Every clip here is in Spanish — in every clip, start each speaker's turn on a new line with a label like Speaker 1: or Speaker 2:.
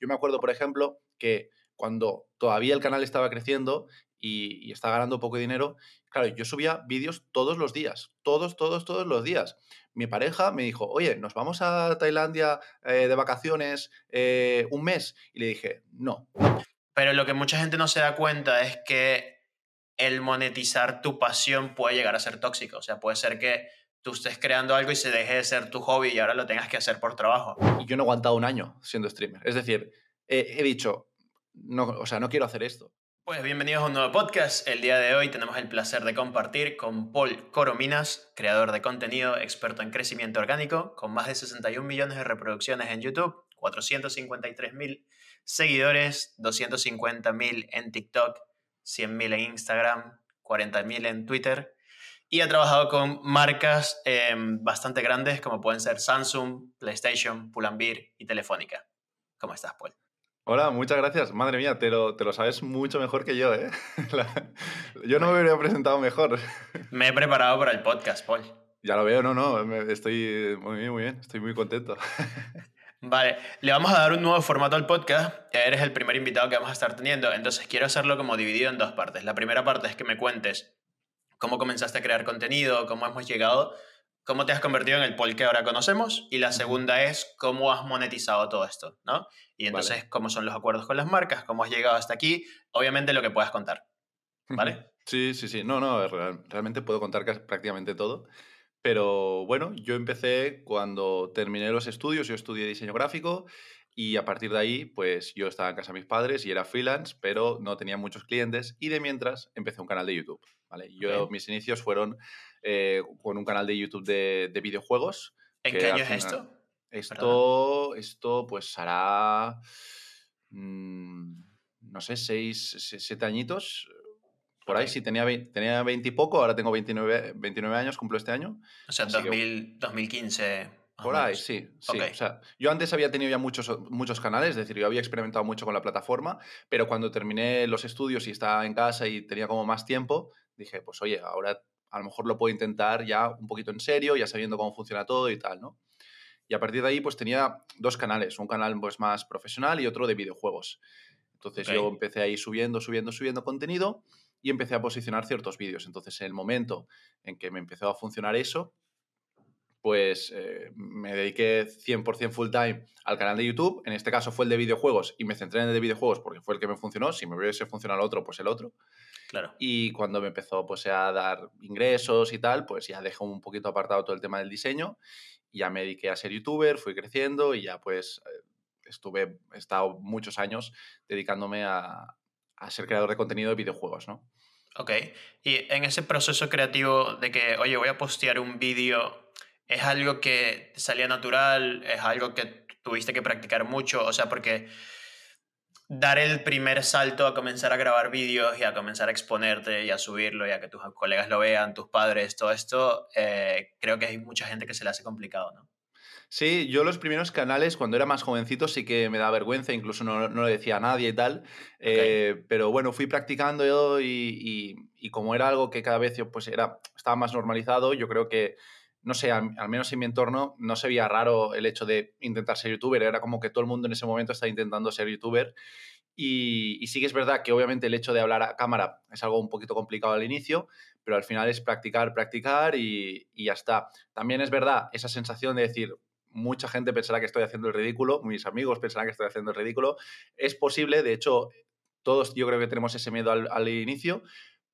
Speaker 1: Yo me acuerdo, por ejemplo, que cuando todavía el canal estaba creciendo y, estaba ganando poco dinero, claro, yo subía vídeos todos los días, todos, todos, todos los días. Mi pareja me dijo, oye, ¿nos vamos a Tailandia eh, de vacaciones eh, un mes? Y le dije, no.
Speaker 2: Pero lo que mucha gente no se da cuenta es que el monetizar tu pasión puede llegar a ser tóxico. O sea, puede ser que tú estés creando algo y se deje de ser tu hobby y ahora lo tengas que hacer por trabajo.
Speaker 1: Y yo no he aguantado un año siendo streamer. Es decir, he dicho, no, o sea, no quiero hacer esto.
Speaker 2: Pues bienvenidos a un nuevo podcast. El día de hoy tenemos el placer de compartir con Paul Corominas, creador de contenido, experto en crecimiento orgánico, con más de 61 millones de reproducciones en YouTube, 453 mil seguidores, 250 mil en TikTok, 100 mil en Instagram, 40 mil en Twitter. Y ha trabajado con marcas em, bastante grandes como pueden ser Samsung, PlayStation, Pull&Bear y Telefónica. ¿Cómo estás, Paul?
Speaker 1: Hola, muchas gracias. Madre mía, te lo, te lo sabes mucho mejor que yo, ¿eh? Yo no me hubiera presentado mejor.
Speaker 2: Me he preparado para el podcast, Paul.
Speaker 1: Ya lo veo, no, no, estoy muy bien, muy bien, estoy muy contento.
Speaker 2: Vale, le vamos a dar un nuevo formato al podcast. Eres el primer invitado que vamos a estar teniendo, entonces quiero hacerlo como dividido en dos partes. La primera parte es que me cuentes cómo comenzaste a crear contenido, cómo hemos llegado cómo te has convertido en el Paul que ahora conocemos y la segunda es cómo has monetizado todo esto, ¿no? Y entonces cómo son los acuerdos con las marcas, cómo has llegado hasta aquí, obviamente lo que puedas contar, ¿vale?
Speaker 1: Sí, sí, sí, no, no, realmente puedo contar prácticamente todo. Pero bueno, yo empecé cuando terminé los estudios, yo estudié diseño gráfico y a partir de ahí, pues yo estaba en casa de mis padres y era freelance, pero no tenía muchos clientes y de mientras empecé un canal de YouTube. ¿vale? Yo, mis inicios fueron eh, con un canal de YouTube de, videojuegos.
Speaker 2: ¿En qué año es esto?
Speaker 1: Esto, esto pues hará, mm, no sé, seis, siete añitos. Por ahí sí, tenía, tenía 20 y poco, ahora tengo 29, 29 años, cumplo este año.
Speaker 2: O sea, 2015.
Speaker 1: Por ahí, sí. sí. O sea, yo antes había tenido ya muchos, muchos canales, es decir, yo había experimentado mucho con la plataforma, pero cuando terminé los estudios y estaba en casa y tenía como más tiempo, dije, pues oye, ahora a lo mejor lo puedo intentar ya un poquito en serio, ya sabiendo cómo funciona todo y tal, ¿no? Y a partir de ahí, pues tenía dos canales, un canal pues más profesional y otro de videojuegos. Entonces yo empecé ahí subiendo, subiendo, subiendo contenido y empecé a posicionar ciertos vídeos. Entonces en el momento en que me empezó a funcionar eso, pues eh, me dediqué 100% full time al canal de YouTube. En este caso fue el de videojuegos y me centré en el de videojuegos porque fue el que me funcionó. Si me hubiese funcionado el otro, pues el otro.
Speaker 2: Claro.
Speaker 1: Y cuando me empezó pues, a dar ingresos y tal, pues ya dejé un poquito apartado todo el tema del diseño. Y ya me dediqué a ser youtuber, fui creciendo y ya pues eh, estuve, he estado muchos años dedicándome a, a ser creador de contenido de videojuegos, ¿no?
Speaker 2: Ok. Y en ese proceso creativo de que, oye, voy a postear un vídeo ¿Es algo que salía natural? ¿Es algo que tuviste que practicar mucho? O sea, porque dar el primer salto a comenzar a grabar vídeos y a comenzar a exponerte y a subirlo y a que tus colegas lo vean, tus padres, todo esto, eh, creo que hay mucha gente que se le hace complicado, ¿no?
Speaker 1: Sí, yo los primeros canales, cuando era más jovencito, sí que me da vergüenza, incluso no, no le decía a nadie y tal. Eh, pero bueno, fui practicando yo y, y, como era algo que cada vez pues era, estaba más normalizado, yo creo que no sé, al, menos en mi entorno no se veía raro el hecho de intentar ser youtuber, era como que todo el mundo en ese momento estaba intentando ser youtuber. Y, sí que es verdad que obviamente el hecho de hablar a cámara es algo un poquito complicado al inicio, pero al final es practicar, practicar y, y ya está. También es verdad esa sensación de decir, mucha gente pensará que estoy haciendo el ridículo, mis amigos pensarán que estoy haciendo el ridículo. Es posible, de hecho, todos yo creo que tenemos ese miedo al, al inicio,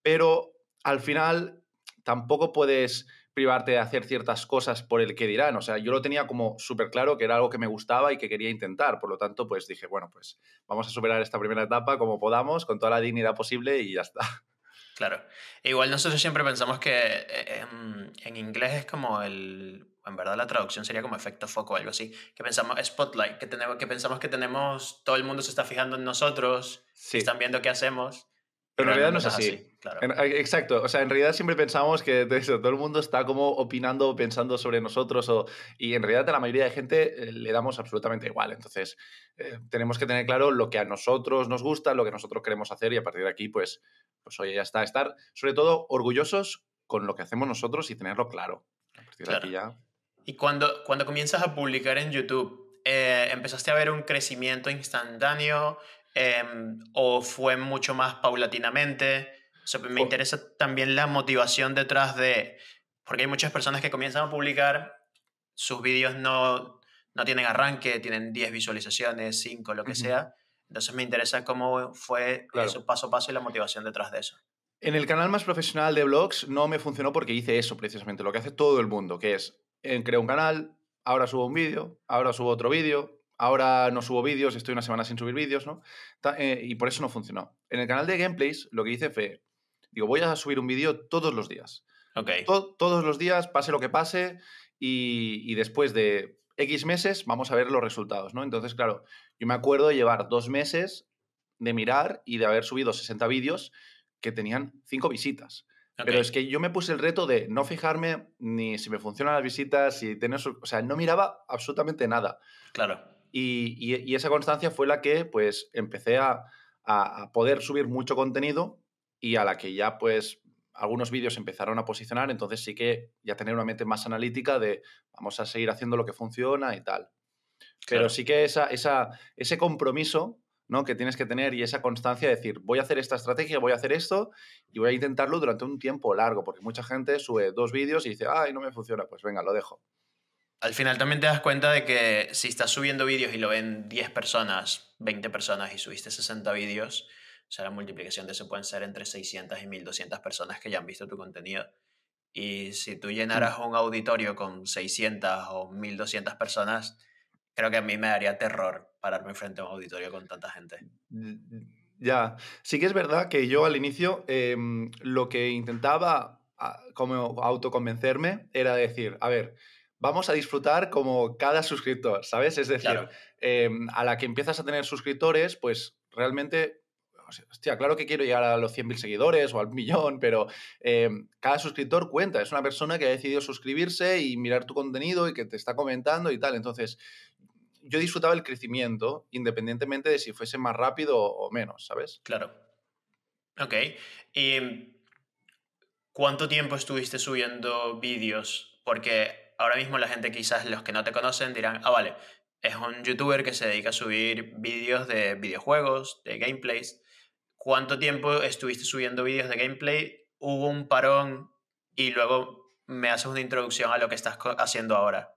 Speaker 1: pero al final tampoco puedes privarte de hacer ciertas cosas por el que dirán. O sea, yo lo tenía como súper claro que era algo que me gustaba y que quería intentar. Por lo tanto, pues dije, bueno, pues vamos a superar esta primera etapa como podamos, con toda la dignidad posible y ya está.
Speaker 2: Claro. Igual nosotros siempre pensamos que eh, en, inglés es como el... En verdad la traducción sería como efecto foco o algo así. Que pensamos, spotlight, que, tenemos, que pensamos que tenemos... Todo el mundo se está fijando en nosotros, están viendo qué hacemos.
Speaker 1: Pero en realidad no es así. Exacto. O sea, en realidad siempre pensamos que todo el mundo está como opinando, pensando sobre nosotros. O, y en realidad a la mayoría de gente eh, le damos absolutamente igual. Entonces, eh, tenemos que tener claro lo que a nosotros nos gusta, lo que nosotros queremos hacer y a partir de aquí, pues, pues oye, ya está. Estar, sobre todo, orgullosos con lo que hacemos nosotros y tenerlo claro. A partir de aquí ya...
Speaker 2: Y cuando, cuando comienzas a publicar en YouTube, eh, empezaste a ver un crecimiento instantáneo em, o fue mucho más paulatinamente? Me interesa también la motivación detrás de, porque hay muchas personas que comienzan a publicar, sus vídeos no, no tienen arranque, tienen 10 visualizaciones, 5, lo que sea. Entonces me interesa cómo fue eso paso a paso y la motivación detrás de eso.
Speaker 1: En el canal más profesional de blogs no me funcionó porque hice eso precisamente, lo que hace todo el mundo, que es, eh, creo un canal, ahora subo un vídeo, ahora subo otro vídeo, ahora no subo vídeos, estoy una semana sin subir vídeos, ¿no? Eh, y por eso no funcionó. En el canal de gameplays lo que hice fue, digo, voy a subir un vídeo todos los días. Todos los días, pase lo que pase, y, y después de X meses vamos a ver los resultados, ¿no? Entonces, claro, yo me acuerdo de llevar dos meses de mirar y de haber subido 60 vídeos que tenían cinco visitas. Pero es que yo me puse el reto de no fijarme ni si me funcionan las visitas, si tener... O sea, no miraba absolutamente nada.
Speaker 2: Claro.
Speaker 1: Y, y, esa constancia fue la que, pues, empecé a, a, poder subir mucho contenido y a la que ya, pues, algunos vídeos empezaron a posicionar, entonces sí que ya tener una mente más analítica de vamos a seguir haciendo lo que funciona y tal. Pero sí que esa, esa, ese compromiso ¿no? que tienes que tener y esa constancia de decir, voy a hacer esta estrategia, voy a hacer esto y voy a intentarlo durante un tiempo largo, porque mucha gente sube dos vídeos y dice, ay, no me funciona, pues venga, lo dejo.
Speaker 2: Al final también te das cuenta de que si estás subiendo vídeos y lo ven 10 personas, 20 personas y subiste 60 vídeos, o sea, la multiplicación de eso pueden ser entre 600 y 1200 personas que ya han visto tu contenido. Y si tú llenaras un auditorio con 600 o 1200 personas, creo que a mí me daría terror pararme frente a un auditorio con tanta gente.
Speaker 1: Ya, sí que es verdad que yo al inicio em, lo que intentaba ah, como autoconvencerme era decir, a ver, vamos a disfrutar como cada suscriptor, ¿sabes? Es decir, em, a la que empiezas a tener suscriptores, pues realmente hostia, claro que quiero llegar a los 100.000 seguidores o al millón, pero em, cada suscriptor cuenta. Es una persona que ha decidido suscribirse y mirar tu contenido y que te está comentando y tal. Entonces, yo disfrutaba el crecimiento independientemente de si fuese más rápido o menos, ¿sabes?
Speaker 2: Claro. Ok. ¿Y cuánto tiempo estuviste subiendo vídeos? Porque ahora mismo la gente, quizás los que no te conocen, dirán, ah, vale, es un youtuber que se dedica a subir vídeos de videojuegos, de gameplays. ¿Cuánto tiempo estuviste subiendo vídeos de gameplay? ¿Hubo un parón? Y luego me haces una introducción a lo que estás haciendo ahora.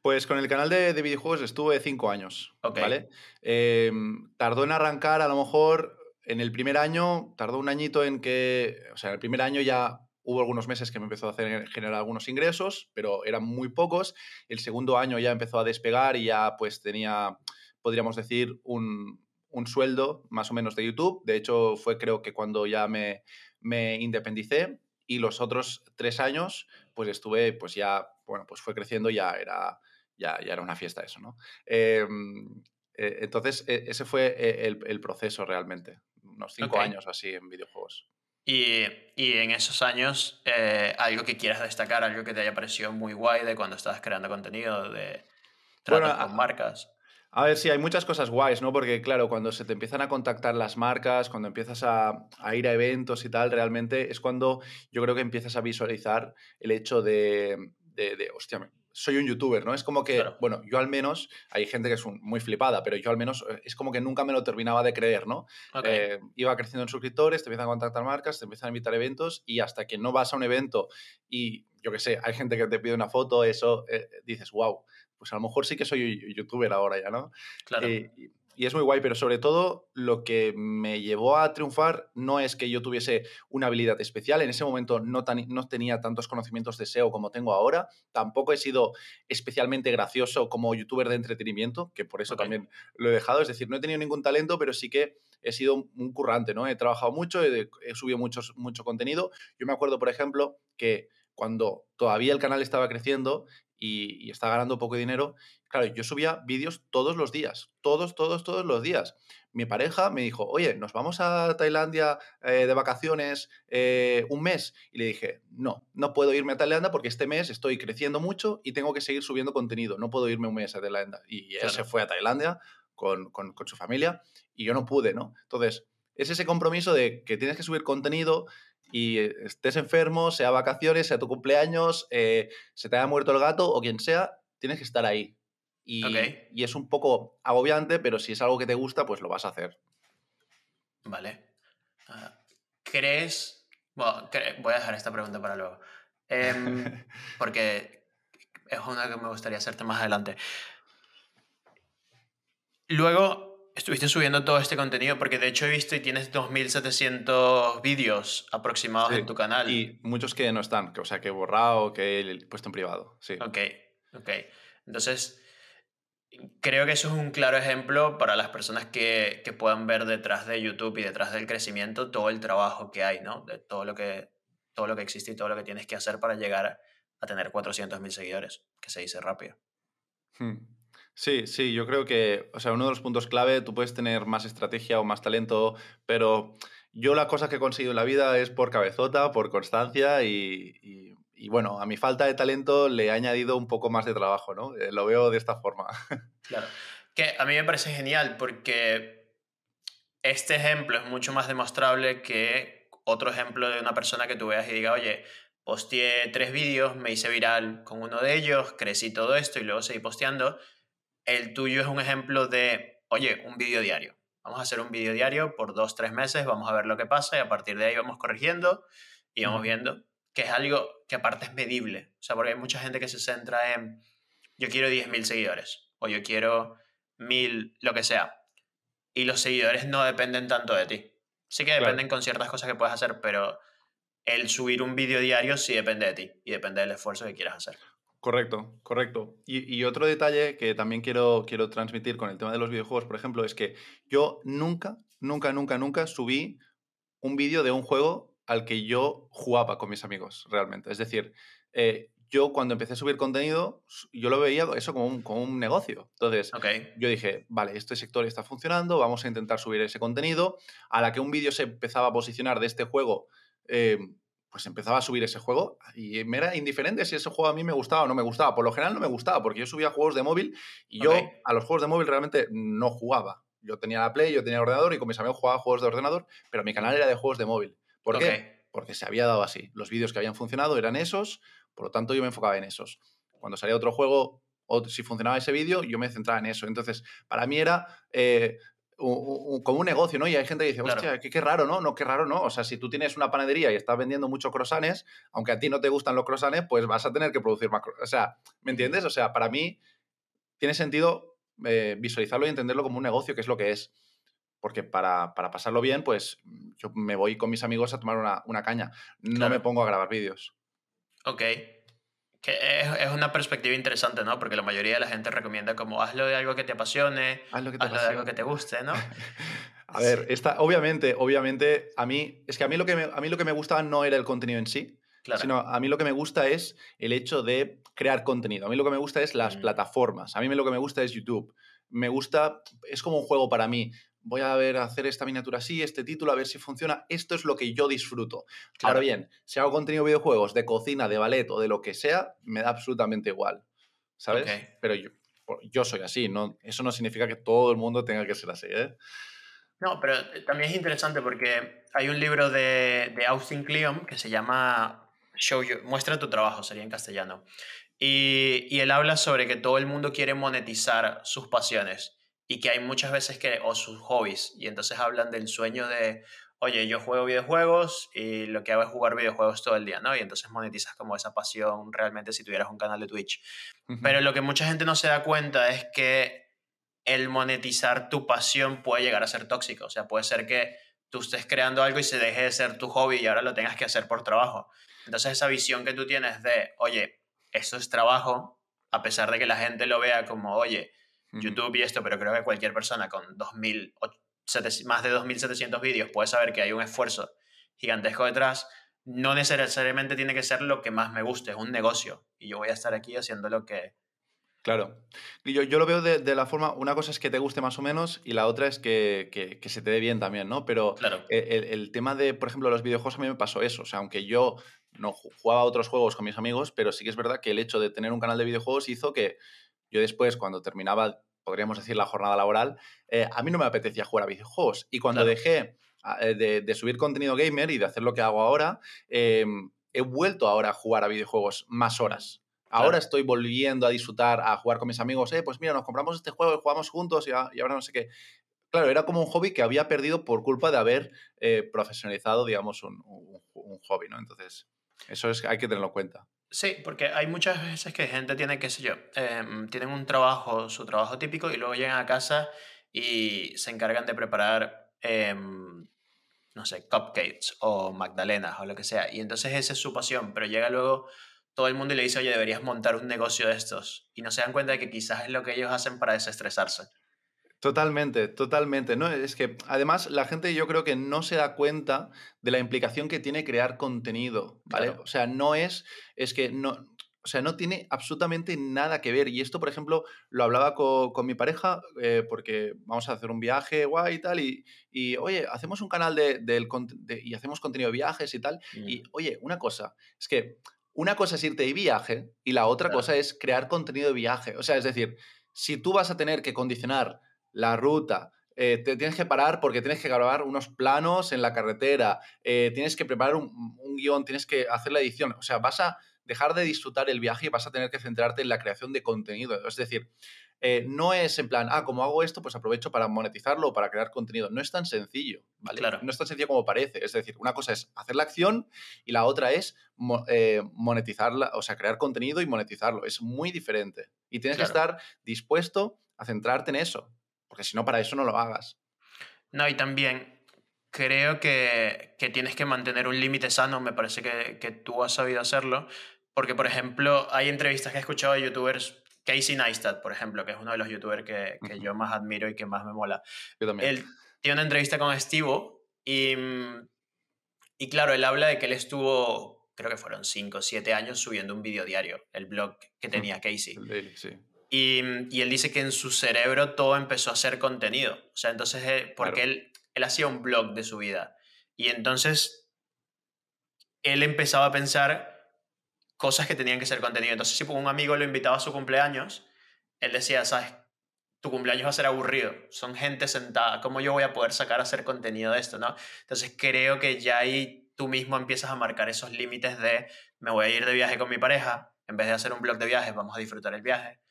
Speaker 1: Pues con el canal de, videojuegos estuve cinco años. ¿Vale? Em, tardó en arrancar, a lo mejor en el primer año, tardó un añito en que. O sea, en el primer año ya hubo algunos meses que me empezó a hacer generar algunos ingresos, pero eran muy pocos. El segundo año ya empezó a despegar y ya pues tenía, podríamos decir, un, un sueldo más o menos de YouTube. De hecho, fue creo que cuando ya me, me independicé y los otros tres años, pues estuve, pues ya, bueno, pues fue creciendo y ya era, ya, ya era una fiesta eso, ¿no? Em, eh, entonces, e, ese fue e, el, proceso realmente, unos cinco años así en videojuegos.
Speaker 2: Y, y en esos años, eh, algo que quieras destacar, algo que te haya parecido muy guay de cuando estabas creando contenido, de tratos con marcas.
Speaker 1: A ver, sí, hay muchas cosas guays, ¿no? Porque, claro, cuando se te empiezan a contactar las marcas, cuando empiezas a, ir a eventos y tal, realmente es cuando yo creo que empiezas a visualizar el hecho de, de, hostia, soy un youtuber, ¿no? Es como que, bueno, yo al menos, hay gente que es muy flipada, pero yo al menos eh, es como que nunca me lo terminaba de creer, ¿no? Eh, iba creciendo en suscriptores, te empiezan a contactar marcas, te empiezan a invitar a eventos y hasta que no vas a un evento y, yo qué sé, hay gente que te pide una foto, eso, eh, dices, wow, pues a lo mejor sí que soy youtuber ahora ya, ¿no?
Speaker 2: Claro.
Speaker 1: Eh, y es muy guay, pero sobre todo lo que me llevó a triunfar no es que yo tuviese una habilidad especial, en ese momento no, no tenía tantos conocimientos de SEO como tengo ahora, tampoco he sido especialmente gracioso como youtuber de entretenimiento, que por eso también lo he dejado, es decir, no he tenido ningún talento, pero sí que he sido un currante, ¿no? He trabajado mucho, he, he subido muchos, mucho contenido. Yo me acuerdo, por ejemplo, que cuando todavía el canal estaba creciendo y, está ganando poco dinero, claro, yo subía vídeos todos los días, todos, todos, todos los días. Mi pareja me dijo, oye, ¿nos vamos a Tailandia eh, de vacaciones eh, un mes? Y le dije, no, no puedo irme a Tailandia porque este mes estoy creciendo mucho y tengo que seguir subiendo contenido, no puedo irme un mes a Tailandia. Y él se fue a Tailandia con, con su familia y yo no pude, ¿no? Entonces, es ese compromiso de que tienes que subir contenido y estés enfermo, sea vacaciones, sea tu cumpleaños, eh, se te haya muerto el gato o quien sea, tienes que estar ahí. Y, y, es un poco agobiante, pero si es algo que te gusta, pues lo vas a hacer.
Speaker 2: Vale. Ah, ¿Crees? Bueno, voy a dejar esta pregunta para luego. Em, porque es una que me gustaría hacerte más adelante. Luego estuviste subiendo todo este contenido, porque de hecho he visto y tienes 2.700 vídeos aproximados en tu canal.
Speaker 1: Y muchos que no están, o sea, que he borrado, que he puesto en privado. Sí.
Speaker 2: Ok, ok. Entonces, creo que eso es un claro ejemplo para las personas que, que, puedan ver detrás de YouTube y detrás del crecimiento todo el trabajo que hay, ¿no? De todo lo que, todo lo que existe y todo lo que tienes que hacer para llegar a tener 400.000 seguidores, que se dice rápido.
Speaker 1: Hmm. Sí, sí, yo creo que, o sea, uno de los puntos clave, tú puedes tener más estrategia o más talento, pero yo la cosa que he conseguido en la vida es por cabezota, por constancia y, y, bueno, a mi falta de talento le he añadido un poco más de trabajo, ¿no? Eh, lo veo de esta forma.
Speaker 2: Claro, que a mí me parece genial porque este ejemplo es mucho más demostrable que otro ejemplo de una persona que tú veas y diga, oye, posteé tres vídeos, me hice viral con uno de ellos, crecí todo esto y luego seguí posteando el tuyo es un ejemplo de, oye, un vídeo diario. Vamos a hacer un vídeo diario por dos, tres meses, vamos a ver lo que pasa y a partir de ahí vamos corrigiendo y vamos viendo que es algo que aparte es medible. O sea, porque hay mucha gente que se centra en, yo quiero 10.000 seguidores o yo quiero 1.000, lo que sea. Y los seguidores no dependen tanto de ti. Sí que dependen con ciertas cosas que puedes hacer, pero el subir un vídeo diario sí depende de ti y depende del esfuerzo que quieras hacer.
Speaker 1: Correcto, correcto. Y, otro detalle que también quiero, quiero transmitir con el tema de los videojuegos, por ejemplo, es que yo nunca, nunca, nunca, nunca subí un vídeo de un juego al que yo jugaba con mis amigos, realmente. Es decir, eh, yo cuando empecé a subir contenido, yo lo veía eso como un, como un negocio. Entonces, yo dije, vale, este sector está funcionando, vamos a intentar subir ese contenido. A la que un vídeo se empezaba a posicionar de este juego, eh, pues empezaba a subir ese juego y me era indiferente si ese juego a mí me gustaba o no me gustaba. Por lo general no me gustaba porque yo subía juegos de móvil y yo a los juegos de móvil realmente no jugaba. Yo tenía la Play, yo tenía el ordenador y con mis amigos jugaba juegos de ordenador, pero mi canal era de juegos de móvil. ¿Por qué? Porque se había dado así. Los vídeos que habían funcionado eran esos, por lo tanto yo me enfocaba en esos. Cuando salía otro juego o si funcionaba ese vídeo, yo me centraba en eso. Entonces, para mí era eh, como un negocio, ¿no? Y hay gente que dice, hostia, qué, raro, ¿no? No, qué raro, ¿no? O sea, si tú tienes una panadería y estás vendiendo muchos croissants, aunque a ti no te gustan los croissants, pues vas a tener que producir más. O sea, ¿me entiendes? O sea, para mí tiene sentido eh, visualizarlo y entenderlo como un negocio, que es lo que es. Porque para, pasarlo bien, pues yo me voy con mis amigos a tomar una, caña. No me pongo a grabar vídeos.
Speaker 2: Ok. Que es, una perspectiva interesante, ¿no? Porque la mayoría de la gente recomienda como hazlo de algo que te apasione, hazlo, de algo que te guste, ¿no?
Speaker 1: a ver, esta, obviamente, obviamente, a mí, es que a mí lo que me, a mí lo que me gustaba no era el contenido en sí, sino a mí lo que me gusta es el hecho de crear contenido. A mí lo que me gusta es las mm. plataformas. A mí lo que me gusta es YouTube. Me gusta, es como un juego para mí voy a ver, hacer esta miniatura así, este título, a ver si funciona. Esto es lo que yo disfruto. Ahora bien, si hago contenido de videojuegos, de cocina, de ballet o de lo que sea, me da absolutamente igual. ¿Sabes? Pero yo, yo soy así, ¿no? Eso no significa que todo el mundo tenga que ser así, ¿eh?
Speaker 2: No, pero también es interesante porque hay un libro de, de Austin Kleon que se llama Show You, Muestra tu trabajo, sería en castellano. Y, y él habla sobre que todo el mundo quiere monetizar sus pasiones y que hay muchas veces que, o sus hobbies, y entonces hablan del sueño de, oye, yo juego videojuegos y lo que hago es jugar videojuegos todo el día, ¿no? Y entonces monetizas como esa pasión realmente si tuvieras un canal de Twitch. Pero lo que mucha gente no se da cuenta es que el monetizar tu pasión puede llegar a ser tóxico, o sea, puede ser que tú estés creando algo y se deje de ser tu hobby y ahora lo tengas que hacer por trabajo. Entonces esa visión que tú tienes de, oye, esto es trabajo, a pesar de que la gente lo vea como, oye, YouTube y esto, pero creo que cualquier persona con 2000, más de 2.700 vídeos puede saber que hay un esfuerzo gigantesco detrás. No necesariamente tiene que ser lo que más me guste, es un negocio. Y yo voy a estar aquí haciendo lo que...
Speaker 1: Claro. Yo, yo lo veo de, la forma, una cosa es que te guste más o menos y la otra es que, que, se te dé bien también, ¿no? Pero
Speaker 2: claro.
Speaker 1: el, el, tema de, por ejemplo, los videojuegos a mí me pasó eso. O sea, aunque yo no jugaba otros juegos con mis amigos, pero sí que es verdad que el hecho de tener un canal de videojuegos hizo que yo después, cuando terminaba, podríamos decir, la jornada laboral, eh, a mí no me apetecía jugar a videojuegos. Y cuando dejé eh, de, subir contenido gamer y de hacer lo que hago ahora, em, he vuelto ahora a jugar a videojuegos más horas. Ahora estoy volviendo a disfrutar, a jugar con mis amigos, eh, pues mira, nos compramos este juego y jugamos juntos y, ahora no sé qué. Claro, era como un hobby que había perdido por culpa de haber eh, profesionalizado, digamos, un, hobby, ¿no? Entonces, eso es, hay que tenerlo en cuenta.
Speaker 2: Sí, porque hay muchas veces que gente tiene, qué sé yo, em, tienen un trabajo, su trabajo típico, y luego llegan a casa y se encargan de preparar, em, no sé, cupcakes o magdalenas o lo que sea. Y entonces esa es su pasión, pero llega luego todo el mundo y le dice, oye, deberías montar un negocio de estos. Y no se dan cuenta de que quizás es lo que ellos hacen para desestresarse.
Speaker 1: Totalmente, totalmente. No, es que además la gente yo creo que no se da cuenta de la implicación que tiene crear contenido, ¿vale? O sea, no es, es que no, o sea, no tiene absolutamente nada que ver. Y esto, por ejemplo, lo hablaba con, mi pareja eh, porque vamos a hacer un viaje guay y tal. Y, oye, hacemos un canal de, del, y hacemos contenido de viajes y tal. Y mm. oye, una cosa, es que una cosa es irte de viaje y la otra cosa es crear contenido de viaje. O sea, es decir, si tú vas a tener que condicionar la ruta, eh, te tienes que parar porque tienes que grabar unos planos en la carretera, eh, tienes que preparar un, guion, tienes que hacer la edición. O sea, vas a dejar de disfrutar el viaje y vas a tener que centrarte en la creación de contenido. Es decir, eh, no es en plan, ah, como hago esto, pues aprovecho para monetizarlo o para crear contenido. No es tan sencillo, ¿vale? Claro. No es tan sencillo como parece. Es decir, una cosa es hacer la acción y la otra es monetizarla, o sea, crear contenido y monetizarlo. Es muy diferente. Y tienes que estar dispuesto a centrarte en eso porque si no, para eso no lo hagas.
Speaker 2: No, y también creo que, tienes que mantener un límite sano, me parece que, tú has sabido hacerlo, porque, por ejemplo, hay entrevistas que he escuchado de youtubers, Casey Neistat, por ejemplo, que es uno de los youtubers que, yo más admiro y que más me mola.
Speaker 1: Yo también.
Speaker 2: Él tiene una entrevista con Estivo y, y claro, él habla de que él estuvo, creo que fueron 5 o 7 años subiendo un vídeo diario, el blog que tenía Casey.
Speaker 1: sí.
Speaker 2: Y, él dice que en su cerebro todo empezó a ser contenido. O sea, entonces, eh, porque él, él hacía un blog de su vida. Y entonces, él empezaba a pensar cosas que tenían que ser contenido. Entonces, si un amigo lo invitaba a su cumpleaños, él decía, ¿sabes? Tu cumpleaños va a ser aburrido. Son gente sentada. ¿Cómo yo voy a poder sacar a hacer contenido de esto, no? Entonces, creo que ya ahí tú mismo empiezas a marcar esos límites de me voy a ir de viaje con mi pareja. En vez de hacer un blog de viajes, vamos a disfrutar el viaje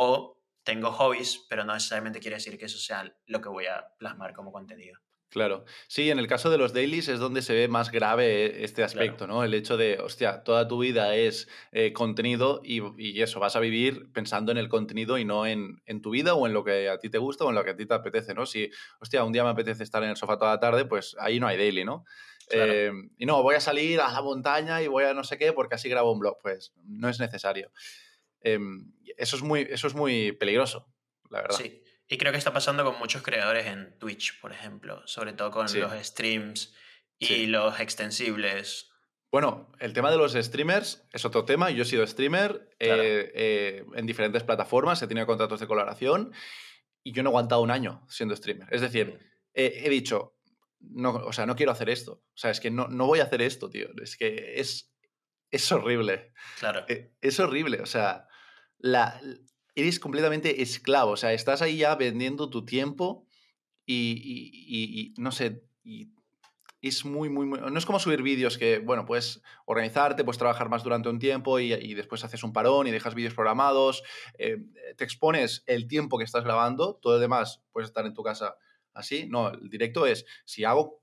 Speaker 2: o tengo hobbies, pero no necesariamente quiere decir que eso sea lo que voy a plasmar como contenido.
Speaker 1: Claro. Sí, en el caso de los dailies es donde se ve más grave este aspecto, ¿no? El hecho de, hostia, toda tu vida es eh, contenido y, eso, vas a vivir pensando en el contenido y no en, tu vida o en lo que a ti te gusta o en lo que a ti te apetece, ¿no? Si, hostia, un día me apetece estar en el sofá toda la tarde, pues ahí no hay daily, ¿no? Eh, y no, voy a salir a la montaña y voy a no sé qué porque así grabo un blog. Pues no es necesario. Em, eso, es muy, eso es muy peligroso, la verdad.
Speaker 2: Sí, y creo que está pasando con muchos creadores en Twitch, por ejemplo, sobre todo con los streams y los extensibles.
Speaker 1: Bueno, el tema de los streamers es otro tema. Yo he sido streamer eh, eh, en diferentes plataformas, he tenido contratos de colaboración y yo no he aguantado un año siendo streamer. Es decir, mm. he dicho, no, o sea, no quiero hacer esto. O sea, es que no, no voy a hacer esto, tío. Es que es, es horrible.
Speaker 2: Claro.
Speaker 1: E, es horrible. O sea, la, eres completamente esclavo. O sea, estás ahí ya vendiendo tu tiempo y, no sé, y es muy, muy, muy... No es como subir vídeos que, bueno, puedes organizarte, puedes trabajar más durante un tiempo y, después haces un parón y dejas vídeos programados, eh, te expones el tiempo que estás grabando, todo lo demás puedes estar en tu casa así. No, el directo es, si hago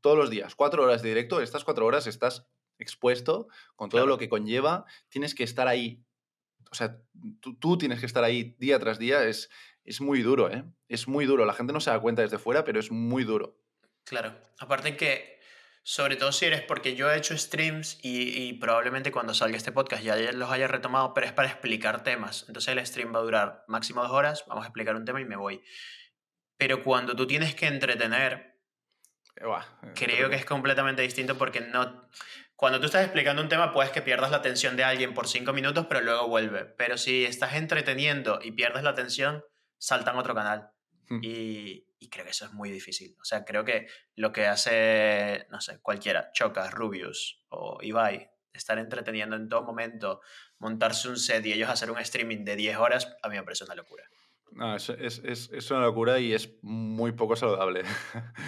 Speaker 1: todos los días cuatro horas de directo, estas cuatro horas estás expuesto con todo lo que conlleva, tienes que estar ahí o sea, tú, tienes que estar ahí día tras día, es, es muy duro, ¿eh? Es muy duro. La gente no se da cuenta desde fuera, pero es muy duro.
Speaker 2: Claro. Aparte que, sobre todo si eres, porque yo he hecho streams y, probablemente cuando salga este podcast ya los haya retomado, pero es para explicar temas. Entonces el stream va a durar máximo dos horas, vamos a explicar un tema y me voy. Pero cuando tú tienes que entretener, eh, creo que es completamente distinto porque no cuando tú estás explicando un tema, puedes que pierdas la atención de alguien por cinco minutos, pero luego vuelve. Pero si estás entreteniendo y pierdes la atención, saltan a otro canal. Hmm. Y, creo que eso es muy difícil. O sea, creo que lo que hace, no sé, cualquiera, Chocas, Rubius o Ibai, estar entreteniendo en todo momento, montarse un set y ellos hacer un streaming de 10 horas, a mí me parece una locura.
Speaker 1: No, es, es, es, una locura y es muy poco saludable.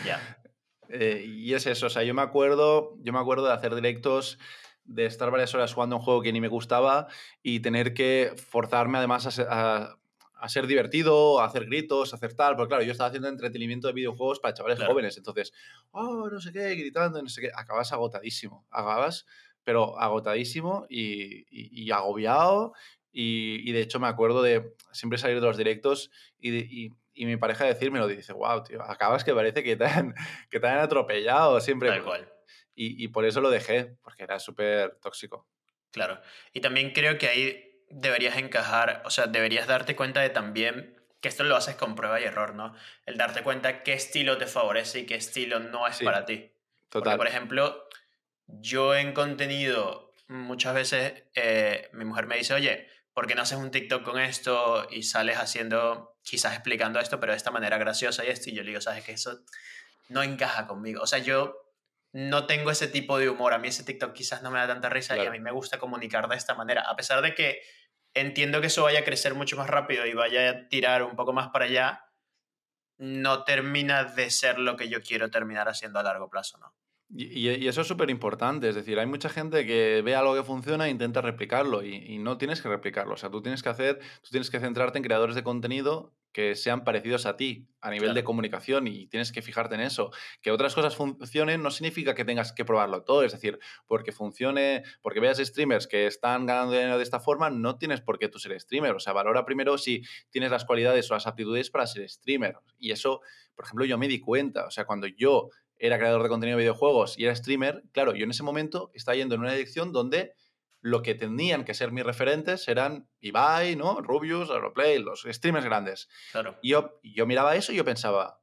Speaker 2: Ya.
Speaker 1: Eh, y es eso, o sea, yo me acuerdo, yo me acuerdo de hacer directos de estar varias horas jugando un juego que ni me gustaba y tener que forzarme además a, a, ser divertido, a hacer gritos, a hacer tal, porque claro, yo estaba haciendo entretenimiento de videojuegos para chavales jóvenes, entonces, oh, no sé qué, gritando, no sé qué, acabas agotadísimo, acabas, pero agotadísimo y, y, agobiado y, y, de hecho me acuerdo de siempre salir de los directos y, y mi pareja decirme dice, wow, tío, acabas que parece que te han, que te han atropellado siempre.
Speaker 2: Tal cual.
Speaker 1: Y, y por eso lo dejé, porque era súper tóxico.
Speaker 2: Claro. Y también creo que ahí deberías encajar, o sea, deberías darte cuenta de también que esto lo haces con prueba y error, ¿no? El darte cuenta qué estilo te favorece y qué estilo no es para ti. Total. Porque, por ejemplo, yo en contenido, muchas veces eh, mi mujer me dice, oye, ¿por qué no haces un TikTok con esto y sales haciendo, quizás explicando esto, pero de esta manera graciosa y esto? Y yo le digo, ¿sabes que Eso no encaja conmigo. O sea, yo no tengo ese tipo de humor. A mí ese TikTok quizás no me da tanta risa y a mí me gusta comunicar de esta manera. A pesar de que entiendo que eso vaya a crecer mucho más rápido y vaya a tirar un poco más para allá, no termina de ser lo que yo quiero terminar haciendo a largo plazo, ¿no?
Speaker 1: Y, eso es súper importante, es decir, hay mucha gente que ve algo que funciona e intenta replicarlo y, y, no tienes que replicarlo, o sea, tú tienes que hacer, tú tienes que centrarte en creadores de contenido que sean parecidos a ti a nivel de comunicación y tienes que fijarte en eso. Que otras cosas funcionen no significa que tengas que probarlo todo, es decir, porque funcione, porque veas streamers que están ganando dinero de esta forma, no tienes por qué tú ser streamer, o sea, valora primero si tienes las cualidades o las aptitudes para ser streamer. Y eso, por ejemplo, yo me di cuenta, o sea, cuando yo era creador de contenido de videojuegos y era streamer, claro, yo en ese momento estaba yendo en una dirección donde lo que tenían que ser mis referentes eran Ibai, ¿no? Rubius, Aeroplay, los streamers grandes.
Speaker 2: Claro.
Speaker 1: Y yo, yo miraba eso y yo pensaba,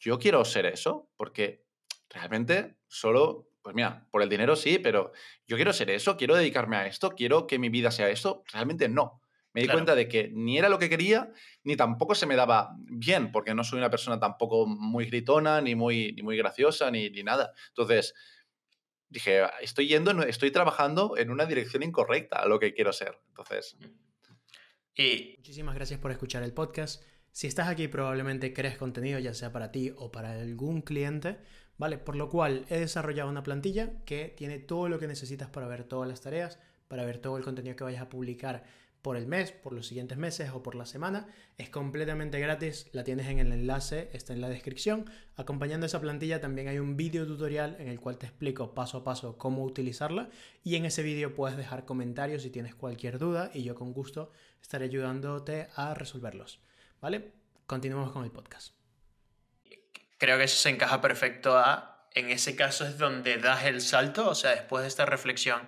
Speaker 1: yo quiero ser eso, porque realmente solo, pues mira, por el dinero sí, pero yo quiero ser eso, quiero dedicarme a esto, quiero que mi vida sea esto, realmente no. Me di cuenta de que ni era lo que quería, ni tampoco se me daba bien, porque no soy una persona tampoco muy gritona, ni muy, ni muy graciosa, ni, ni nada. Entonces, dije, estoy yendo, estoy trabajando en una dirección incorrecta a lo que quiero ser. Entonces.
Speaker 2: Y
Speaker 3: muchísimas gracias por escuchar el podcast. Si estás aquí, probablemente crees contenido, ya sea para ti o para algún cliente, ¿vale? Por lo cual he desarrollado una plantilla que tiene todo lo que necesitas para ver todas las tareas, para ver todo el contenido que vayas a publicar por el mes, por los siguientes meses o por la semana. Es completamente gratis, la tienes en el enlace, está en la descripción. Acompañando esa plantilla también hay un vídeo tutorial en el cual te explico paso a paso cómo utilizarla y en ese vídeo puedes dejar comentarios si tienes cualquier duda y yo con gusto estaré ayudándote a resolverlos. ¿Vale? Continuamos con el podcast.
Speaker 2: Creo que eso se encaja perfecto a, en ese caso es donde das el salto, o sea, después de esta reflexión